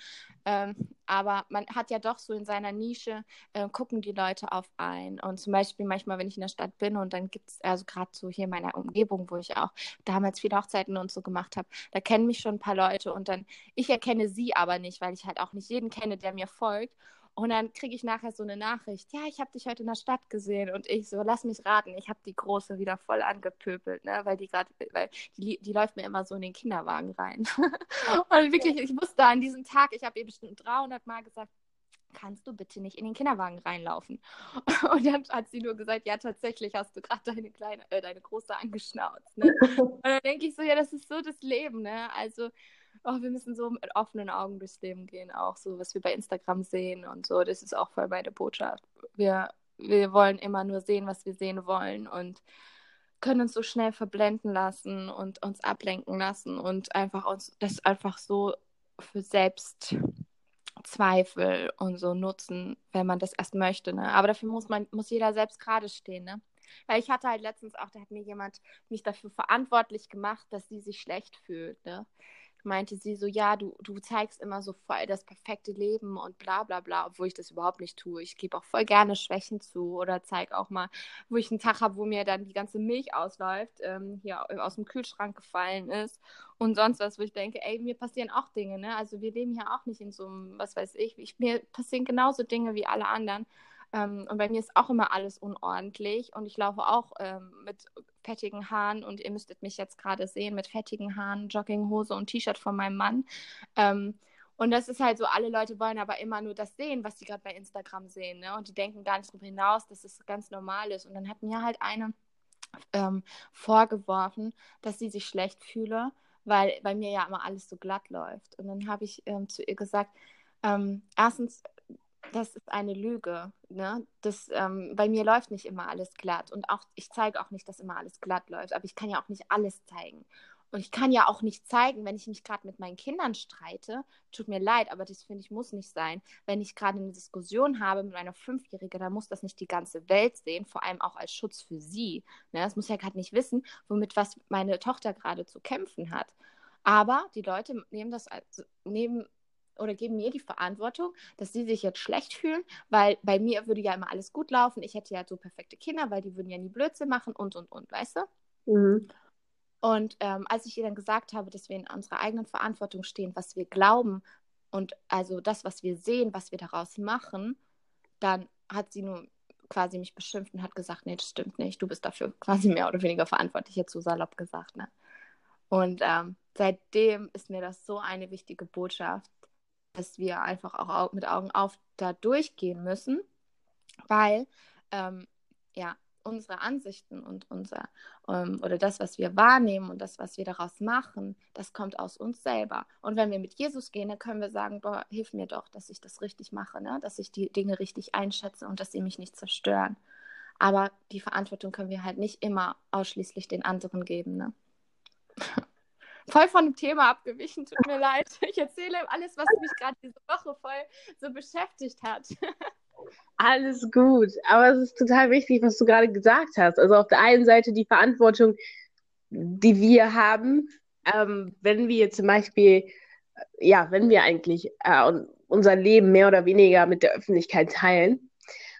Ähm, aber man hat ja doch so in seiner Nische, äh, gucken die Leute auf ein. Und zum Beispiel manchmal, wenn ich in der Stadt bin und dann gibt es, also gerade so hier in meiner Umgebung, wo ich auch damals viele Hochzeiten und so gemacht habe, da kennen mich schon ein paar Leute und dann, ich erkenne sie aber nicht, weil ich halt auch nicht jeden kenne, der mir folgt. Und dann kriege ich nachher so eine Nachricht, ja, ich habe dich heute in der Stadt gesehen und ich so, lass mich raten, ich habe die Große wieder voll angepöbelt, ne, weil die gerade, weil die, die läuft mir immer so in den Kinderwagen rein. und wirklich, ich wusste an diesem Tag, ich habe ihr bestimmt 300 Mal gesagt, kannst du bitte nicht in den Kinderwagen reinlaufen? Und dann hat sie nur gesagt, ja, tatsächlich hast du gerade deine kleine, äh, deine große angeschnauzt. Ne? Und dann denke ich so, ja, das ist so das Leben, ne? Also oh, wir müssen so mit offenen Augen durchs Leben gehen, auch so, was wir bei Instagram sehen und so. Das ist auch voll meine Botschaft. Wir, wir wollen immer nur sehen, was wir sehen wollen und können uns so schnell verblenden lassen und uns ablenken lassen und einfach uns das einfach so für Selbstzweifel und so nutzen, wenn man das erst möchte. Ne? Aber dafür muss man, muss jeder selbst gerade stehen, ne? Weil ich hatte halt letztens auch, da hat mir jemand mich dafür verantwortlich gemacht, dass sie sich schlecht fühlt, ne? Meinte sie so, ja, du, du zeigst immer so voll das perfekte Leben und bla bla bla, obwohl ich das überhaupt nicht tue. Ich gebe auch voll gerne Schwächen zu oder zeige auch mal, wo ich einen Tag habe, wo mir dann die ganze Milch ausläuft, ähm, hier aus dem Kühlschrank gefallen ist und sonst was, wo ich denke, ey, mir passieren auch Dinge, ne? Also wir leben hier auch nicht in so einem, was weiß ich, ich mir passieren genauso Dinge wie alle anderen. Ähm, und bei mir ist auch immer alles unordentlich und ich laufe auch ähm, mit fettigen Haaren und ihr müsstet mich jetzt gerade sehen mit fettigen Haaren, Jogginghose und T-Shirt von meinem Mann. Ähm, und das ist halt so, alle Leute wollen aber immer nur das sehen, was sie gerade bei Instagram sehen. Ne? Und die denken gar nicht darüber hinaus, dass es ganz normal ist. Und dann hat mir halt eine ähm, vorgeworfen, dass sie sich schlecht fühle, weil bei mir ja immer alles so glatt läuft. Und dann habe ich ähm, zu ihr gesagt, ähm, erstens das ist eine Lüge. Ne? Das, ähm, bei mir läuft nicht immer alles glatt. Und auch ich zeige auch nicht, dass immer alles glatt läuft. Aber ich kann ja auch nicht alles zeigen. Und ich kann ja auch nicht zeigen, wenn ich mich gerade mit meinen Kindern streite. Tut mir leid, aber das finde ich muss nicht sein. Wenn ich gerade eine Diskussion habe mit meiner Fünfjährigen, dann muss das nicht die ganze Welt sehen, vor allem auch als Schutz für sie. Ne? Das muss ja gerade nicht wissen, womit was meine Tochter gerade zu kämpfen hat. Aber die Leute nehmen das als, nehmen oder geben mir die Verantwortung, dass sie sich jetzt schlecht fühlen, weil bei mir würde ja immer alles gut laufen. Ich hätte ja so perfekte Kinder, weil die würden ja nie Blödsinn machen und und und, weißt du? Mhm. Und ähm, als ich ihr dann gesagt habe, dass wir in unserer eigenen Verantwortung stehen, was wir glauben und also das, was wir sehen, was wir daraus machen, dann hat sie nur quasi mich beschimpft und hat gesagt, nee, das stimmt nicht, du bist dafür quasi mehr oder weniger verantwortlich, jetzt so salopp gesagt, ne? Und ähm, seitdem ist mir das so eine wichtige Botschaft, dass wir einfach auch mit Augen auf da durchgehen müssen, weil ähm, ja unsere Ansichten und unser ähm, oder das, was wir wahrnehmen und das, was wir daraus machen, das kommt aus uns selber. Und wenn wir mit Jesus gehen, dann können wir sagen, boah, hilf mir doch, dass ich das richtig mache, ne? dass ich die Dinge richtig einschätze und dass sie mich nicht zerstören. Aber die Verantwortung können wir halt nicht immer ausschließlich den anderen geben. Ne? voll von dem Thema abgewichen, tut mir leid. Ich erzähle alles, was mich gerade diese Woche voll so beschäftigt hat. Alles gut, aber es ist total wichtig, was du gerade gesagt hast. Also auf der einen Seite die Verantwortung, die wir haben, ähm, wenn wir zum Beispiel, ja, wenn wir eigentlich äh, unser Leben mehr oder weniger mit der Öffentlichkeit teilen.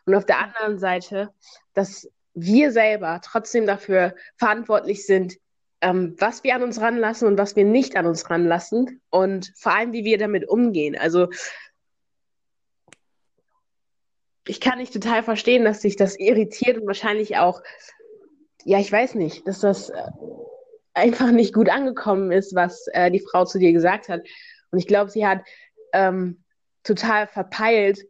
Und auf der anderen Seite, dass wir selber trotzdem dafür verantwortlich sind, ähm, was wir an uns ranlassen und was wir nicht an uns ranlassen und vor allem, wie wir damit umgehen. Also ich kann nicht total verstehen, dass sich das irritiert und wahrscheinlich auch, ja, ich weiß nicht, dass das äh, einfach nicht gut angekommen ist, was äh, die Frau zu dir gesagt hat. Und ich glaube, sie hat ähm, total verpeilt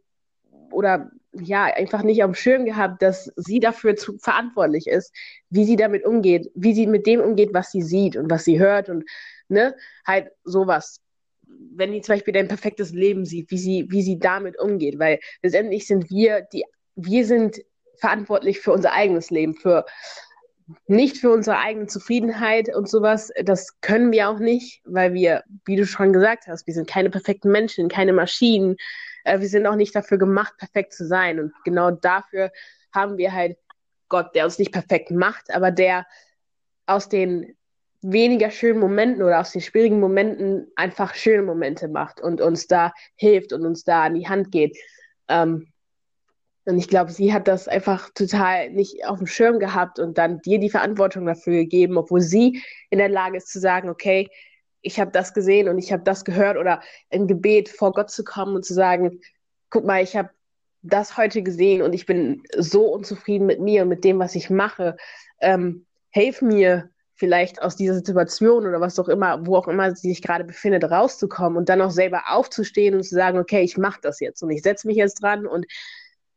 oder ja, einfach nicht dem Schirm gehabt, dass sie dafür zu, verantwortlich ist, wie sie damit umgeht, wie sie mit dem umgeht, was sie sieht und was sie hört und ne, halt sowas. Wenn die zum Beispiel dein perfektes Leben sieht, wie sie, wie sie damit umgeht, weil letztendlich sind wir die, wir sind verantwortlich für unser eigenes Leben, für nicht für unsere eigene Zufriedenheit und sowas. Das können wir auch nicht, weil wir, wie du schon gesagt hast, wir sind keine perfekten Menschen, keine Maschinen äh, wir sind auch nicht dafür gemacht, perfekt zu sein. Und genau dafür haben wir halt Gott, der uns nicht perfekt macht, aber der aus den weniger schönen Momenten oder aus den schwierigen Momenten einfach schöne Momente macht und uns da hilft und uns da an die Hand geht. Ähm, und ich glaube, sie hat das einfach total nicht auf dem Schirm gehabt und dann dir die Verantwortung dafür gegeben, obwohl sie in der Lage ist zu sagen, okay, ich habe das gesehen und ich habe das gehört oder im Gebet vor Gott zu kommen und zu sagen, guck mal, ich habe das heute gesehen und ich bin so unzufrieden mit mir und mit dem, was ich mache. Ähm, hilf mir vielleicht aus dieser Situation oder was auch immer, wo auch immer sie sich gerade befindet, rauszukommen und dann auch selber aufzustehen und zu sagen, okay, ich mache das jetzt und ich setze mich jetzt dran und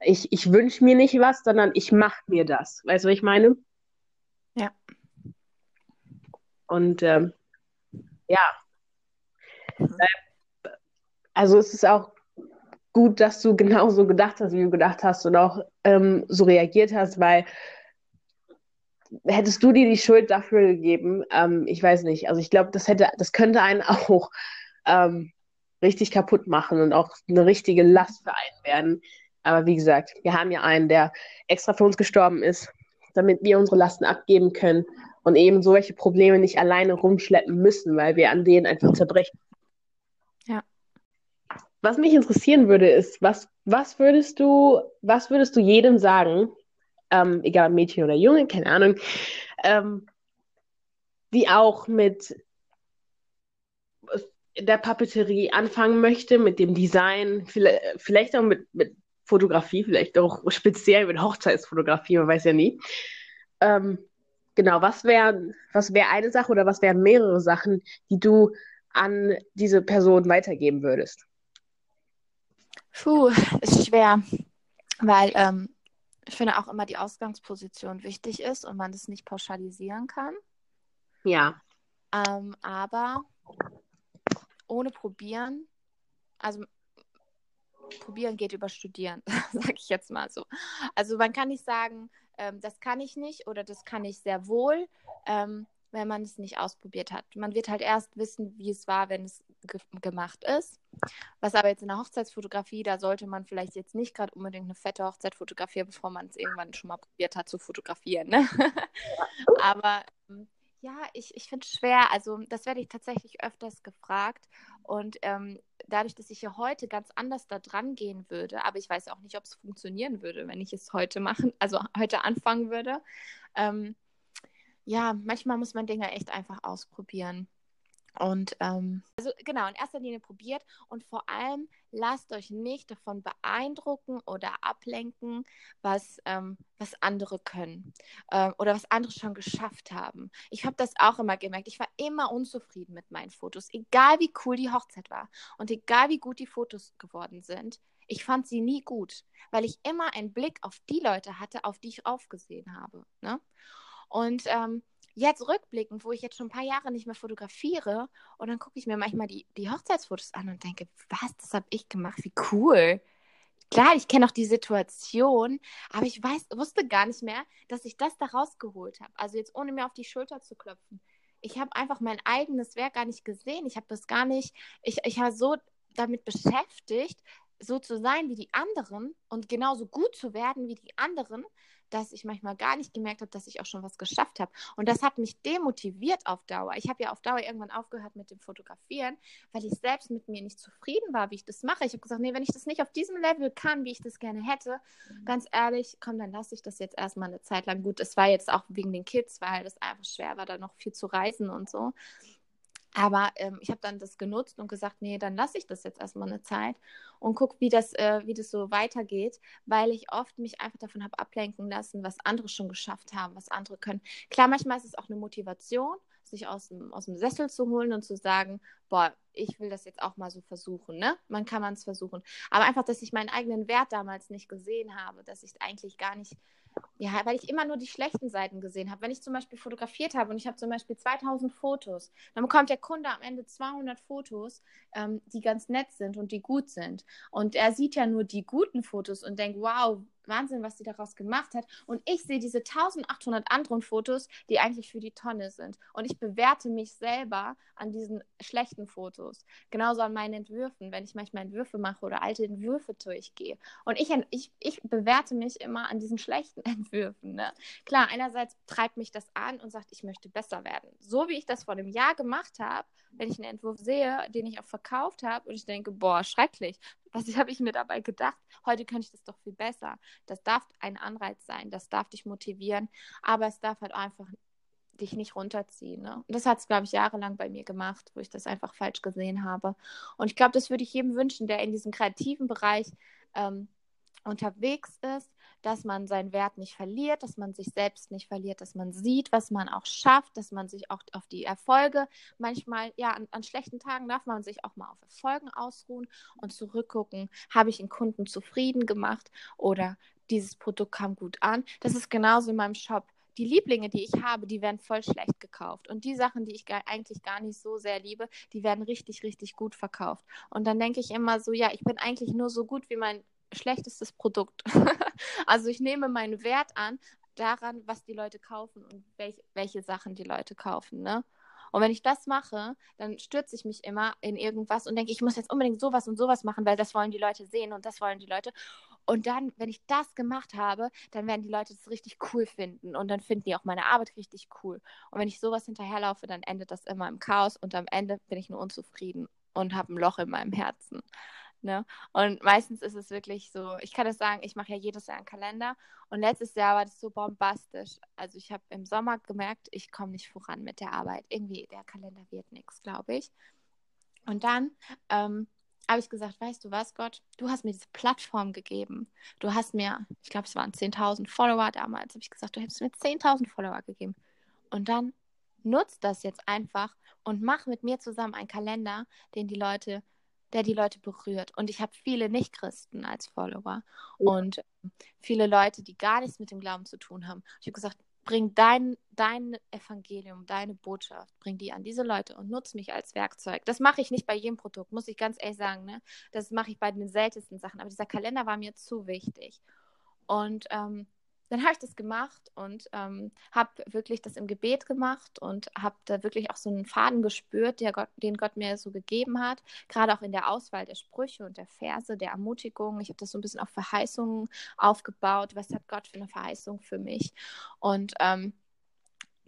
ich, ich wünsche mir nicht was, sondern ich mache mir das. Weißt du, was ich meine? Ja. Und ähm, ja. Mhm. Also es ist auch gut, dass du genauso gedacht hast, wie du gedacht hast und auch ähm, so reagiert hast, weil hättest du dir die Schuld dafür gegeben, ähm, ich weiß nicht, also ich glaube, das hätte, das könnte einen auch ähm, richtig kaputt machen und auch eine richtige Last für einen werden. Aber wie gesagt, wir haben ja einen, der extra für uns gestorben ist, damit wir unsere Lasten abgeben können und eben solche Probleme nicht alleine rumschleppen müssen, weil wir an denen einfach zerbrechen. Was mich interessieren würde, ist, was, was würdest du, was würdest du jedem sagen, ähm, egal Mädchen oder Junge, keine Ahnung, ähm, die auch mit der Papeterie anfangen möchte, mit dem Design, vielleicht, auch mit, mit Fotografie, vielleicht auch speziell mit Hochzeitsfotografie, man weiß ja nie. Ähm, genau, was wäre was wär eine Sache oder was wären mehrere Sachen, die du an diese Person weitergeben würdest? Puh, ist schwer, weil ähm, ich finde auch immer die Ausgangsposition wichtig ist und man das nicht pauschalisieren kann. Ja. Ähm, aber ohne probieren, also probieren geht über studieren, sage ich jetzt mal so. Also man kann nicht sagen, ähm, das kann ich nicht oder das kann ich sehr wohl. Ähm, wenn man es nicht ausprobiert hat. Man wird halt erst wissen, wie es war, wenn es ge gemacht ist. Was aber jetzt in der Hochzeitsfotografie, da sollte man vielleicht jetzt nicht gerade unbedingt eine fette Hochzeit fotografieren, bevor man es irgendwann schon mal probiert hat zu fotografieren. Ne? aber ähm, ja, ich, ich finde es schwer. Also, das werde ich tatsächlich öfters gefragt. Und ähm, dadurch, dass ich ja heute ganz anders da dran gehen würde, aber ich weiß auch nicht, ob es funktionieren würde, wenn ich es heute machen, also heute anfangen würde. Ähm, ja, manchmal muss man Dinge echt einfach ausprobieren. Und ähm, also genau, in erster Linie probiert und vor allem lasst euch nicht davon beeindrucken oder ablenken, was, ähm, was andere können äh, oder was andere schon geschafft haben. Ich habe das auch immer gemerkt. Ich war immer unzufrieden mit meinen Fotos, egal wie cool die Hochzeit war und egal wie gut die Fotos geworden sind. Ich fand sie nie gut, weil ich immer einen Blick auf die Leute hatte, auf die ich aufgesehen habe. Ne? Und ähm, jetzt rückblickend, wo ich jetzt schon ein paar Jahre nicht mehr fotografiere, und dann gucke ich mir manchmal die, die Hochzeitsfotos an und denke, was, das habe ich gemacht, wie cool. Klar, ich kenne auch die Situation, aber ich weiß, wusste gar nicht mehr, dass ich das da rausgeholt habe. Also jetzt ohne mir auf die Schulter zu klopfen. Ich habe einfach mein eigenes Werk gar nicht gesehen. Ich habe das gar nicht, ich, ich war so damit beschäftigt, so zu sein wie die anderen und genauso gut zu werden wie die anderen, dass ich manchmal gar nicht gemerkt habe, dass ich auch schon was geschafft habe. Und das hat mich demotiviert auf Dauer. Ich habe ja auf Dauer irgendwann aufgehört mit dem Fotografieren, weil ich selbst mit mir nicht zufrieden war, wie ich das mache. Ich habe gesagt, nee, wenn ich das nicht auf diesem Level kann, wie ich das gerne hätte, ganz ehrlich, komm, dann lasse ich das jetzt erstmal eine Zeit lang. Gut, es war jetzt auch wegen den Kids, weil es einfach schwer war, da noch viel zu reisen und so. Aber ähm, ich habe dann das genutzt und gesagt, nee, dann lasse ich das jetzt erstmal eine Zeit und gucke, wie das, äh, wie das so weitergeht, weil ich oft mich einfach davon habe ablenken lassen, was andere schon geschafft haben, was andere können. Klar, manchmal ist es auch eine Motivation, sich aus dem, aus dem Sessel zu holen und zu sagen, boah, ich will das jetzt auch mal so versuchen, ne? Man kann man es versuchen. Aber einfach, dass ich meinen eigenen Wert damals nicht gesehen habe, dass ich eigentlich gar nicht ja, weil ich immer nur die schlechten Seiten gesehen habe. Wenn ich zum Beispiel fotografiert habe und ich habe zum Beispiel 2000 Fotos, dann bekommt der Kunde am Ende 200 Fotos, ähm, die ganz nett sind und die gut sind. Und er sieht ja nur die guten Fotos und denkt, wow, Wahnsinn, was sie daraus gemacht hat. Und ich sehe diese 1800 anderen Fotos, die eigentlich für die Tonne sind. Und ich bewerte mich selber an diesen schlechten Fotos. Genauso an meinen Entwürfen, wenn ich manchmal Entwürfe mache oder alte Entwürfe durchgehe. Und ich, ich, ich bewerte mich immer an diesen schlechten Entwürfen. Ne? Klar, einerseits treibt mich das an und sagt, ich möchte besser werden. So wie ich das vor einem Jahr gemacht habe, wenn ich einen Entwurf sehe, den ich auch verkauft habe und ich denke, boah, schrecklich, was habe ich mir dabei gedacht? Heute könnte ich das doch viel besser. Das darf ein Anreiz sein, das darf dich motivieren, aber es darf halt einfach dich nicht runterziehen. Ne? Und das hat es, glaube ich, jahrelang bei mir gemacht, wo ich das einfach falsch gesehen habe. Und ich glaube, das würde ich jedem wünschen, der in diesem kreativen Bereich ähm, unterwegs ist, dass man seinen Wert nicht verliert, dass man sich selbst nicht verliert, dass man sieht, was man auch schafft, dass man sich auch auf die Erfolge, manchmal, ja, an, an schlechten Tagen darf man sich auch mal auf Erfolgen ausruhen und zurückgucken, habe ich einen Kunden zufrieden gemacht oder dieses Produkt kam gut an. Das ist genauso in meinem Shop die Lieblinge, die ich habe, die werden voll schlecht gekauft. Und die Sachen, die ich gar, eigentlich gar nicht so sehr liebe, die werden richtig, richtig gut verkauft. Und dann denke ich immer so, ja, ich bin eigentlich nur so gut wie mein schlechtestes Produkt. also ich nehme meinen Wert an daran, was die Leute kaufen und welch, welche Sachen die Leute kaufen. Ne? Und wenn ich das mache, dann stürze ich mich immer in irgendwas und denke, ich muss jetzt unbedingt sowas und sowas machen, weil das wollen die Leute sehen und das wollen die Leute. Und dann, wenn ich das gemacht habe, dann werden die Leute das richtig cool finden und dann finden die auch meine Arbeit richtig cool. Und wenn ich sowas hinterherlaufe, dann endet das immer im Chaos und am Ende bin ich nur unzufrieden und habe ein Loch in meinem Herzen. Ne? Und meistens ist es wirklich so, ich kann das sagen, ich mache ja jedes Jahr einen Kalender und letztes Jahr war das so bombastisch. Also ich habe im Sommer gemerkt, ich komme nicht voran mit der Arbeit. Irgendwie, der Kalender wird nichts, glaube ich. Und dann ähm, habe ich gesagt, weißt du was, Gott, du hast mir diese Plattform gegeben. Du hast mir, ich glaube, es waren 10.000 Follower damals, habe ich gesagt, du hättest mir 10.000 Follower gegeben. Und dann nutzt das jetzt einfach und mach mit mir zusammen einen Kalender, den die Leute der die Leute berührt. Und ich habe viele Nichtchristen als Follower ja. und ähm, viele Leute, die gar nichts mit dem Glauben zu tun haben. Ich habe gesagt, bring dein, dein Evangelium, deine Botschaft, bring die an diese Leute und nutze mich als Werkzeug. Das mache ich nicht bei jedem Produkt, muss ich ganz ehrlich sagen. Ne? Das mache ich bei den seltensten Sachen. Aber dieser Kalender war mir zu wichtig. Und ähm, dann habe ich das gemacht und ähm, habe wirklich das im Gebet gemacht und habe da wirklich auch so einen Faden gespürt, Gott, den Gott mir so gegeben hat. Gerade auch in der Auswahl der Sprüche und der Verse, der Ermutigung. Ich habe das so ein bisschen auf Verheißungen aufgebaut. Was hat Gott für eine Verheißung für mich? Und ähm,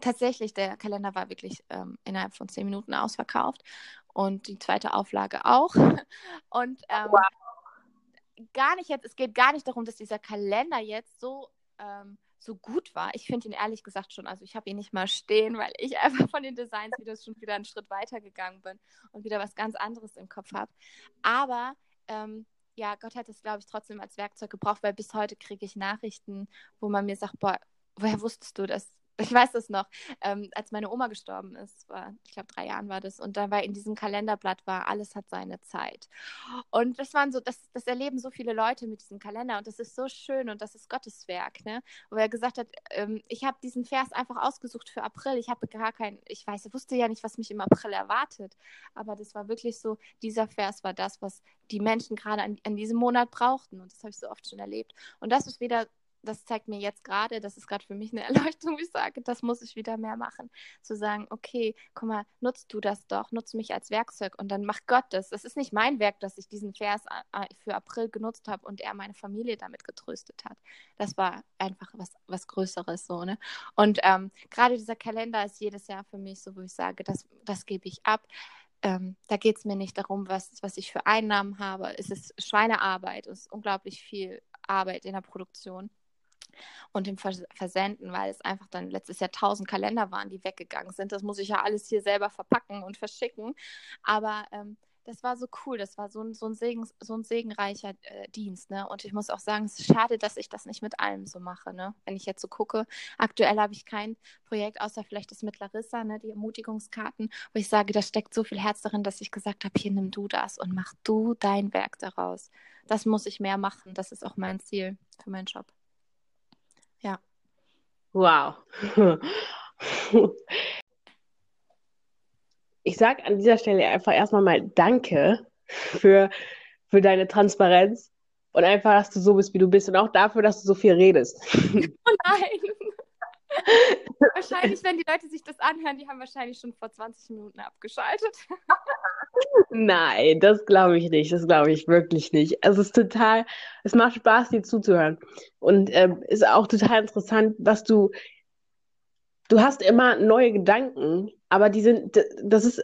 tatsächlich, der Kalender war wirklich ähm, innerhalb von zehn Minuten ausverkauft und die zweite Auflage auch. Und ähm, wow. gar nicht jetzt, es geht gar nicht darum, dass dieser Kalender jetzt so ähm, so gut war. Ich finde ihn ehrlich gesagt schon, also ich habe ihn nicht mal stehen, weil ich einfach von den Designs wieder schon wieder einen Schritt weiter gegangen bin und wieder was ganz anderes im Kopf habe. Aber ähm, ja, Gott hat es, glaube ich, trotzdem als Werkzeug gebraucht, weil bis heute kriege ich Nachrichten, wo man mir sagt, boah, woher wusstest du das? Ich weiß das noch, ähm, als meine Oma gestorben ist, war, ich glaube, drei Jahren war das, und da war in diesem Kalenderblatt war, alles hat seine Zeit. Und das waren so, das, das erleben so viele Leute mit diesem Kalender und das ist so schön und das ist Gottes Werk, ne? Wo er gesagt hat, ähm, ich habe diesen Vers einfach ausgesucht für April. Ich habe gar kein, ich weiß, ich wusste ja nicht, was mich im April erwartet, aber das war wirklich so, dieser Vers war das, was die Menschen gerade an, an diesem Monat brauchten und das habe ich so oft schon erlebt. Und das ist wieder das zeigt mir jetzt gerade, das ist gerade für mich eine Erleuchtung, wie ich sage, das muss ich wieder mehr machen. Zu sagen, okay, guck mal, nutzt du das doch, nutzt mich als Werkzeug und dann macht Gott das. Das ist nicht mein Werk, dass ich diesen Vers äh, für April genutzt habe und er meine Familie damit getröstet hat. Das war einfach was, was Größeres so, ne? Und ähm, gerade dieser Kalender ist jedes Jahr für mich so, wo ich sage, das, das gebe ich ab. Ähm, da geht es mir nicht darum, was, was ich für Einnahmen habe. Es ist Schweinearbeit, es ist unglaublich viel Arbeit in der Produktion und dem Versenden, weil es einfach dann letztes Jahr tausend Kalender waren, die weggegangen sind. Das muss ich ja alles hier selber verpacken und verschicken. Aber ähm, das war so cool, das war so ein, so ein, Segen, so ein segenreicher äh, Dienst. Ne? Und ich muss auch sagen, es ist schade, dass ich das nicht mit allem so mache. Ne? Wenn ich jetzt so gucke, aktuell habe ich kein Projekt, außer vielleicht das mit Larissa, ne? die Ermutigungskarten, wo ich sage, da steckt so viel Herz darin, dass ich gesagt habe, hier nimm du das und mach du dein Werk daraus. Das muss ich mehr machen. Das ist auch mein Ziel für meinen Job. Ja. Wow. Ich sage an dieser Stelle einfach erstmal mal Danke für, für deine Transparenz und einfach, dass du so bist, wie du bist und auch dafür, dass du so viel redest. Oh nein. Wahrscheinlich, wenn die Leute sich das anhören, die haben wahrscheinlich schon vor 20 Minuten abgeschaltet. Nein, das glaube ich nicht. Das glaube ich wirklich nicht. Es ist total, es macht Spaß, dir zuzuhören. Und ähm, ist auch total interessant, was du, du hast immer neue Gedanken, aber die sind, das ist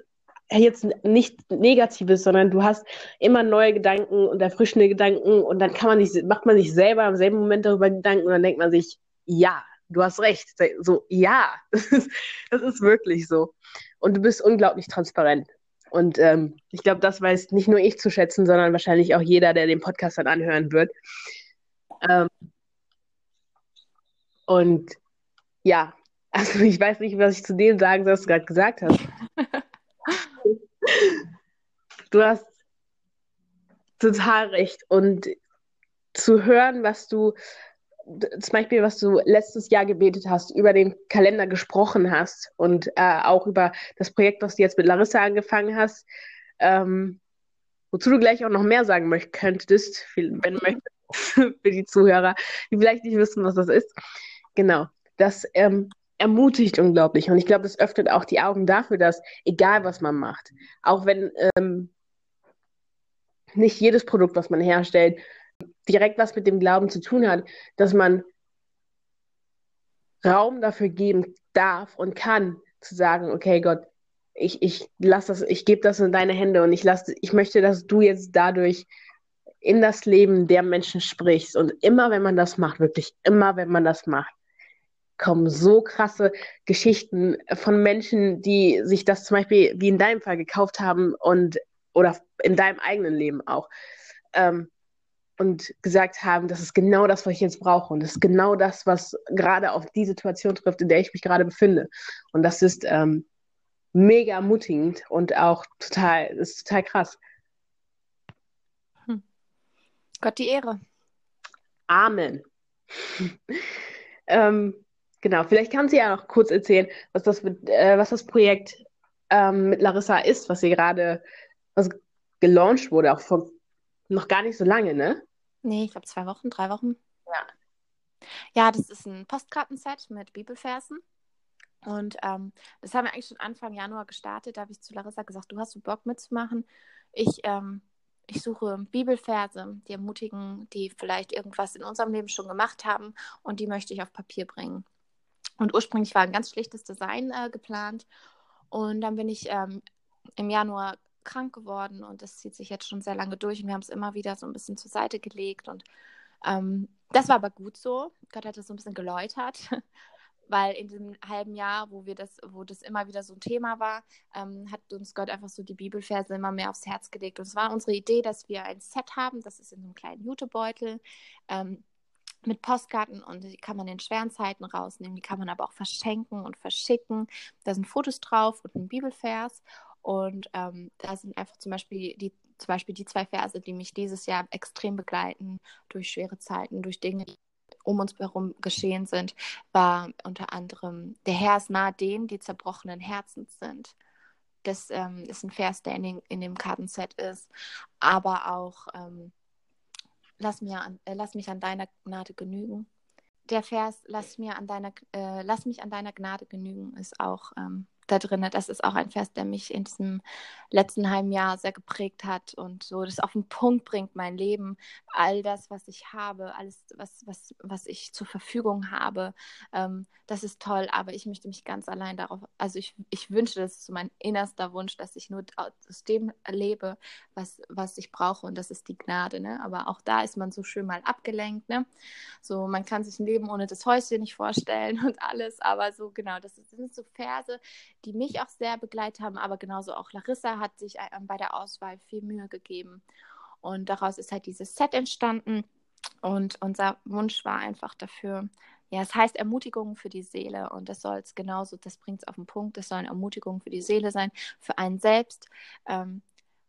jetzt nicht Negatives, sondern du hast immer neue Gedanken und erfrischende Gedanken und dann kann man sich, macht man sich selber im selben Moment darüber Gedanken und dann denkt man sich, ja, du hast recht. So, ja, das ist, das ist wirklich so. Und du bist unglaublich transparent. Und ähm, ich glaube, das weiß nicht nur ich zu schätzen, sondern wahrscheinlich auch jeder, der den Podcast dann anhören wird. Ähm, und ja, also ich weiß nicht, was ich zu dem sagen soll, was du gerade gesagt hast. du hast total recht. Und zu hören, was du, zum Beispiel, was du letztes Jahr gebetet hast, über den Kalender gesprochen hast und äh, auch über das Projekt, was du jetzt mit Larissa angefangen hast, ähm, wozu du gleich auch noch mehr sagen möcht könntest, wenn du möchtest, für die Zuhörer, die vielleicht nicht wissen, was das ist. Genau. Das ähm, ermutigt unglaublich. Und ich glaube, das öffnet auch die Augen dafür, dass egal was man macht, auch wenn ähm, nicht jedes Produkt, was man herstellt, direkt was mit dem Glauben zu tun hat, dass man Raum dafür geben darf und kann, zu sagen, okay, Gott, ich, ich lass das, ich gebe das in deine Hände und ich lass, ich möchte, dass du jetzt dadurch in das Leben der Menschen sprichst. Und immer wenn man das macht, wirklich immer wenn man das macht, kommen so krasse Geschichten von Menschen, die sich das zum Beispiel wie in deinem Fall gekauft haben und oder in deinem eigenen Leben auch. Ähm, und gesagt haben, das ist genau das, was ich jetzt brauche. Und das ist genau das, was gerade auf die Situation trifft, in der ich mich gerade befinde. Und das ist ähm, mega ermutigend und auch total, ist total krass. Hm. Gott die Ehre. Amen. ähm, genau, vielleicht kann sie ja noch kurz erzählen, was das, mit, äh, was das Projekt ähm, mit Larissa ist, was sie gerade, was gelauncht wurde, auch vor noch gar nicht so lange, ne? Nee, ich glaube zwei Wochen, drei Wochen. Ja. Ja, das ist ein Postkartenset mit Bibelversen. Und ähm, das haben wir eigentlich schon Anfang Januar gestartet. Da habe ich zu Larissa gesagt, du hast so Bock mitzumachen. Ich, ähm, ich suche Bibelverse, die ermutigen, die vielleicht irgendwas in unserem Leben schon gemacht haben und die möchte ich auf Papier bringen. Und ursprünglich war ein ganz schlichtes Design äh, geplant. Und dann bin ich ähm, im Januar krank geworden und das zieht sich jetzt schon sehr lange durch und wir haben es immer wieder so ein bisschen zur Seite gelegt und ähm, das war aber gut so. Gott hat das so ein bisschen geläutert, weil in diesem halben Jahr, wo wir das, wo das immer wieder so ein Thema war, ähm, hat uns Gott einfach so die Bibelverse immer mehr aufs Herz gelegt. Und es war unsere Idee, dass wir ein Set haben, das ist in so einem kleinen Jutebeutel. Ähm, mit Postkarten und die kann man in schweren Zeiten rausnehmen, die kann man aber auch verschenken und verschicken. Da sind Fotos drauf und ein Bibelvers. Und ähm, da sind einfach zum Beispiel die, zum Beispiel die zwei Verse, die mich dieses Jahr extrem begleiten durch schwere Zeiten, durch Dinge, die um uns herum geschehen sind, war unter anderem, der Herr ist nahe denen, die zerbrochenen Herzens sind. Das ähm, ist ein Vers, der in, den, in dem Kartenset ist. Aber auch, ähm, lass, mir an, äh, lass mich an deiner Gnade genügen. Der Vers, lass, mir an deiner, äh, lass mich an deiner Gnade genügen, ist auch ähm, da drin. Das ist auch ein Vers, der mich in diesem letzten halben Jahr sehr geprägt hat und so das auf den Punkt bringt, mein Leben, all das, was ich habe, alles, was, was, was ich zur Verfügung habe, ähm, das ist toll, aber ich möchte mich ganz allein darauf, also ich, ich wünsche, das ist so mein innerster Wunsch, dass ich nur aus dem lebe, was, was ich brauche und das ist die Gnade, ne? aber auch da ist man so schön mal abgelenkt, ne? so man kann sich ein Leben ohne das Häuschen nicht vorstellen und alles, aber so genau, das, sind so Verse, die mich auch sehr begleitet haben, aber genauso auch Larissa hat sich äh, bei der Auswahl viel Mühe gegeben. Und daraus ist halt dieses Set entstanden. Und unser Wunsch war einfach dafür, ja, es heißt Ermutigung für die Seele. Und das soll es genauso, das bringt es auf den Punkt, es sollen Ermutigungen für die Seele sein, für einen selbst ähm,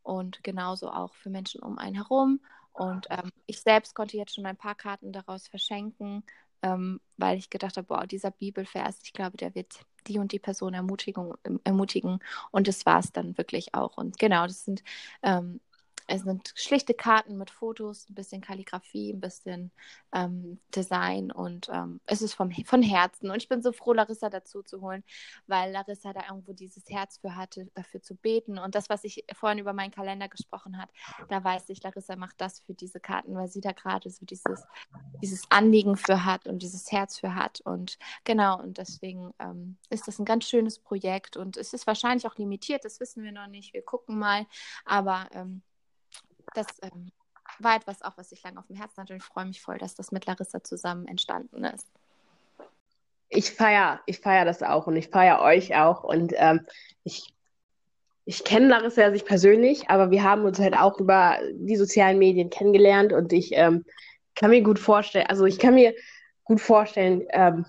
und genauso auch für Menschen um einen herum. Und ähm, ich selbst konnte jetzt schon ein paar Karten daraus verschenken, ähm, weil ich gedacht habe, boah, dieser Bibelvers, ich glaube, der wird die und die Person ermutigen. ermutigen. Und das war es dann wirklich auch. Und genau, das sind ähm, es sind schlichte Karten mit Fotos, ein bisschen Kalligrafie, ein bisschen ähm, Design und ähm, es ist vom, von Herzen. Und ich bin so froh, Larissa dazu zu holen, weil Larissa da irgendwo dieses Herz für hatte, dafür zu beten. Und das, was ich vorhin über meinen Kalender gesprochen hat, da weiß ich, Larissa macht das für diese Karten, weil sie da gerade so dieses, dieses Anliegen für hat und dieses Herz für hat. Und genau, und deswegen ähm, ist das ein ganz schönes Projekt und es ist wahrscheinlich auch limitiert, das wissen wir noch nicht. Wir gucken mal. Aber ähm, das ähm, war etwas auch, was ich lange auf dem Herzen hatte und ich freue mich voll, dass das mit Larissa zusammen entstanden ist. ich feiere ich feier das auch und ich feiere euch auch. Und ähm, ich, ich kenne Larissa ja nicht persönlich, aber wir haben uns halt auch über die sozialen Medien kennengelernt und ich ähm, kann mir gut vorstellen, also ich kann mir gut vorstellen, ähm,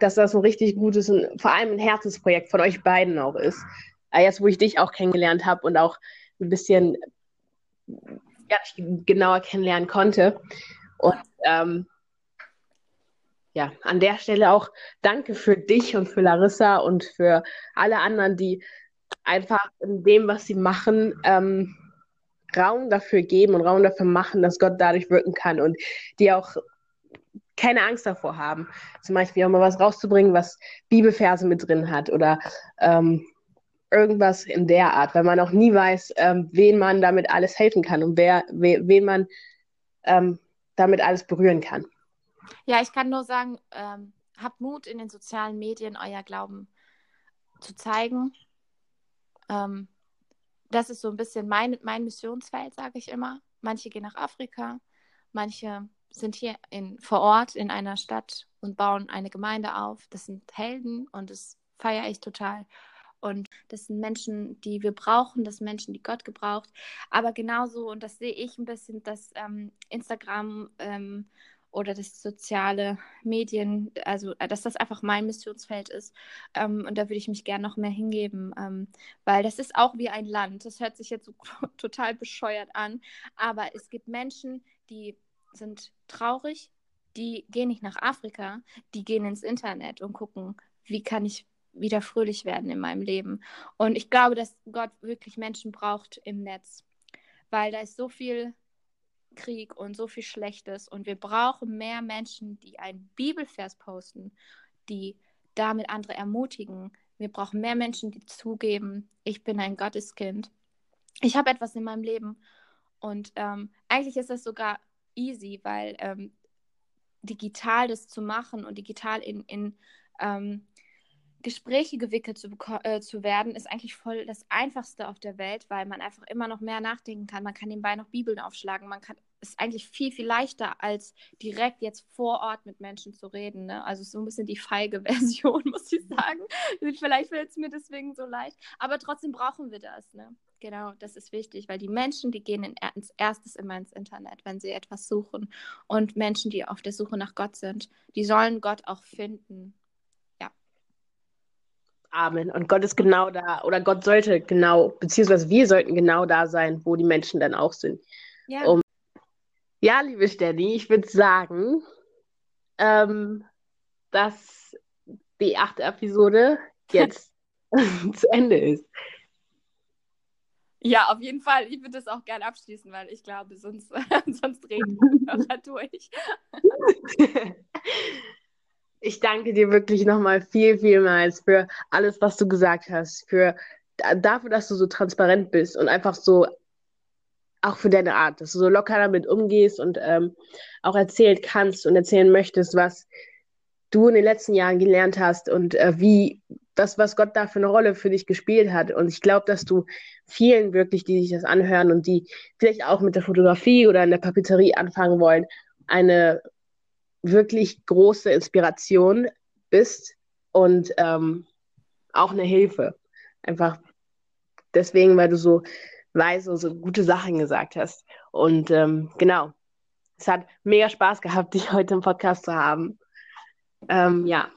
dass das ein richtig gutes und vor allem ein Herzensprojekt von euch beiden auch ist. Äh, jetzt, wo ich dich auch kennengelernt habe und auch ein bisschen ja, genauer kennenlernen konnte. Und ähm, ja, an der Stelle auch danke für dich und für Larissa und für alle anderen, die einfach in dem, was sie machen, ähm, Raum dafür geben und Raum dafür machen, dass Gott dadurch wirken kann und die auch keine Angst davor haben, zum Beispiel auch mal was rauszubringen, was Bibelverse mit drin hat oder ähm, irgendwas in der Art, weil man auch nie weiß, ähm, wen man damit alles helfen kann und wer, we, wen man ähm, damit alles berühren kann. Ja, ich kann nur sagen, ähm, habt Mut in den sozialen Medien, euer Glauben zu zeigen. Ähm, das ist so ein bisschen mein, mein Missionsfeld, sage ich immer. Manche gehen nach Afrika, manche sind hier in, vor Ort in einer Stadt und bauen eine Gemeinde auf. Das sind Helden und das feiere ich total. Und das sind Menschen, die wir brauchen, das sind Menschen, die Gott gebraucht. Aber genauso, und das sehe ich ein bisschen, dass ähm, Instagram ähm, oder das soziale Medien, also äh, dass das einfach mein Missionsfeld ist. Ähm, und da würde ich mich gerne noch mehr hingeben, ähm, weil das ist auch wie ein Land. Das hört sich jetzt so total bescheuert an, aber es gibt Menschen, die sind traurig, die gehen nicht nach Afrika, die gehen ins Internet und gucken, wie kann ich wieder fröhlich werden in meinem Leben. Und ich glaube, dass Gott wirklich Menschen braucht im Netz, weil da ist so viel Krieg und so viel Schlechtes und wir brauchen mehr Menschen, die einen Bibelvers posten, die damit andere ermutigen. Wir brauchen mehr Menschen, die zugeben, ich bin ein Gotteskind. Ich habe etwas in meinem Leben und ähm, eigentlich ist das sogar easy, weil ähm, digital das zu machen und digital in, in ähm, Gespräche gewickelt zu, äh, zu werden, ist eigentlich voll das Einfachste auf der Welt, weil man einfach immer noch mehr nachdenken kann. Man kann nebenbei noch Bibeln aufschlagen. Man kann, ist eigentlich viel, viel leichter, als direkt jetzt vor Ort mit Menschen zu reden. Ne? Also so ein bisschen die feige Version, muss ich sagen. Vielleicht fällt es mir deswegen so leicht. Aber trotzdem brauchen wir das. Ne? Genau, das ist wichtig, weil die Menschen, die gehen in, als erstes immer ins Internet, wenn sie etwas suchen. Und Menschen, die auf der Suche nach Gott sind, die sollen Gott auch finden. Amen. Und Gott ist genau da, oder Gott sollte genau, beziehungsweise wir sollten genau da sein, wo die Menschen dann auch sind. Ja, um, ja liebe Stänny, ich würde sagen, ähm, dass die achte Episode jetzt zu Ende ist. Ja, auf jeden Fall. Ich würde das auch gerne abschließen, weil ich glaube, sonst, sonst reden wir durch. Ich danke dir wirklich nochmal viel, vielmals für alles, was du gesagt hast, für dafür, dass du so transparent bist und einfach so auch für deine Art, dass du so locker damit umgehst und ähm, auch erzählen kannst und erzählen möchtest, was du in den letzten Jahren gelernt hast und äh, wie das, was Gott da für eine Rolle für dich gespielt hat. Und ich glaube, dass du vielen wirklich, die sich das anhören und die vielleicht auch mit der Fotografie oder in der Papeterie anfangen wollen, eine wirklich große Inspiration bist und ähm, auch eine Hilfe. Einfach deswegen, weil du so weise, so gute Sachen gesagt hast. Und ähm, genau, es hat mega Spaß gehabt, dich heute im Podcast zu haben. Ähm, ja.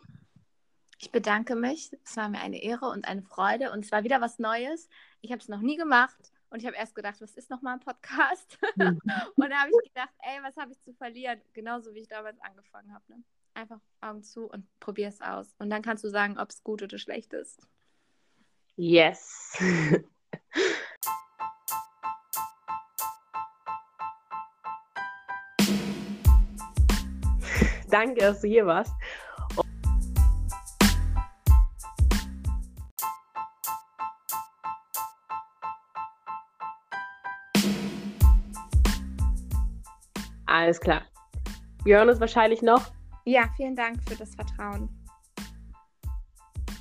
Ich bedanke mich. Es war mir eine Ehre und eine Freude. Und es war wieder was Neues. Ich habe es noch nie gemacht. Und ich habe erst gedacht, was ist nochmal ein Podcast? Und da habe ich gedacht, ey, was habe ich zu verlieren? Genauso wie ich damals angefangen habe. Ne? Einfach Augen zu und probier es aus. Und dann kannst du sagen, ob es gut oder schlecht ist. Yes. Danke, dass du hier warst. Alles klar. Wir hören uns wahrscheinlich noch. Ja, vielen Dank für das Vertrauen.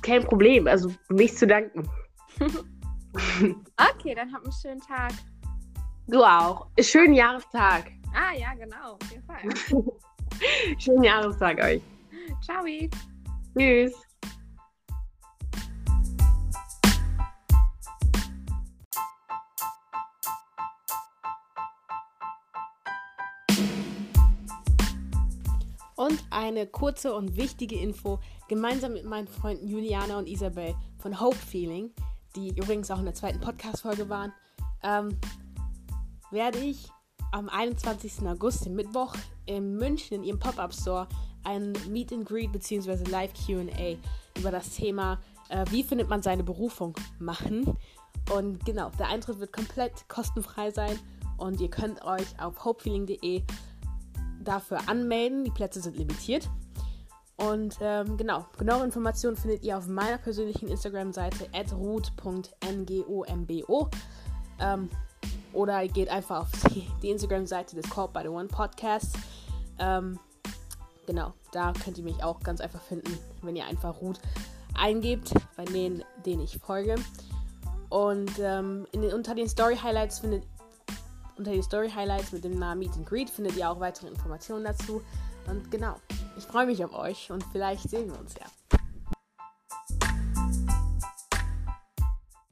Kein Problem, also nichts zu danken. okay, dann habt einen schönen Tag. Du auch. Schönen Jahrestag. Ah ja, genau, auf jeden Fall. schönen Jahrestag euch. Ciao. Tschüss. Und eine kurze und wichtige Info, gemeinsam mit meinen Freunden Juliana und Isabel von Hope Feeling, die übrigens auch in der zweiten Podcast-Folge waren, ähm, werde ich am 21. August, im Mittwoch, in München in ihrem Pop-Up-Store ein Meet and Greet bzw. Live QA über das Thema, äh, wie findet man seine Berufung, machen. Und genau, der Eintritt wird komplett kostenfrei sein und ihr könnt euch auf hopefeeling.de dafür anmelden. Die Plätze sind limitiert. Und ähm, genau, genauere Informationen findet ihr auf meiner persönlichen Instagram-Seite root.ngombo. Ähm, oder ihr geht einfach auf die, die Instagram-Seite des Call by the One Podcasts. Ähm, genau, da könnt ihr mich auch ganz einfach finden, wenn ihr einfach Root eingebt, bei denen, denen ich folge. Und ähm, den, unter den Story Highlights findet unter den Story Highlights mit dem Namen Meet and Greet findet ihr auch weitere Informationen dazu. Und genau, ich freue mich auf euch und vielleicht sehen wir uns ja.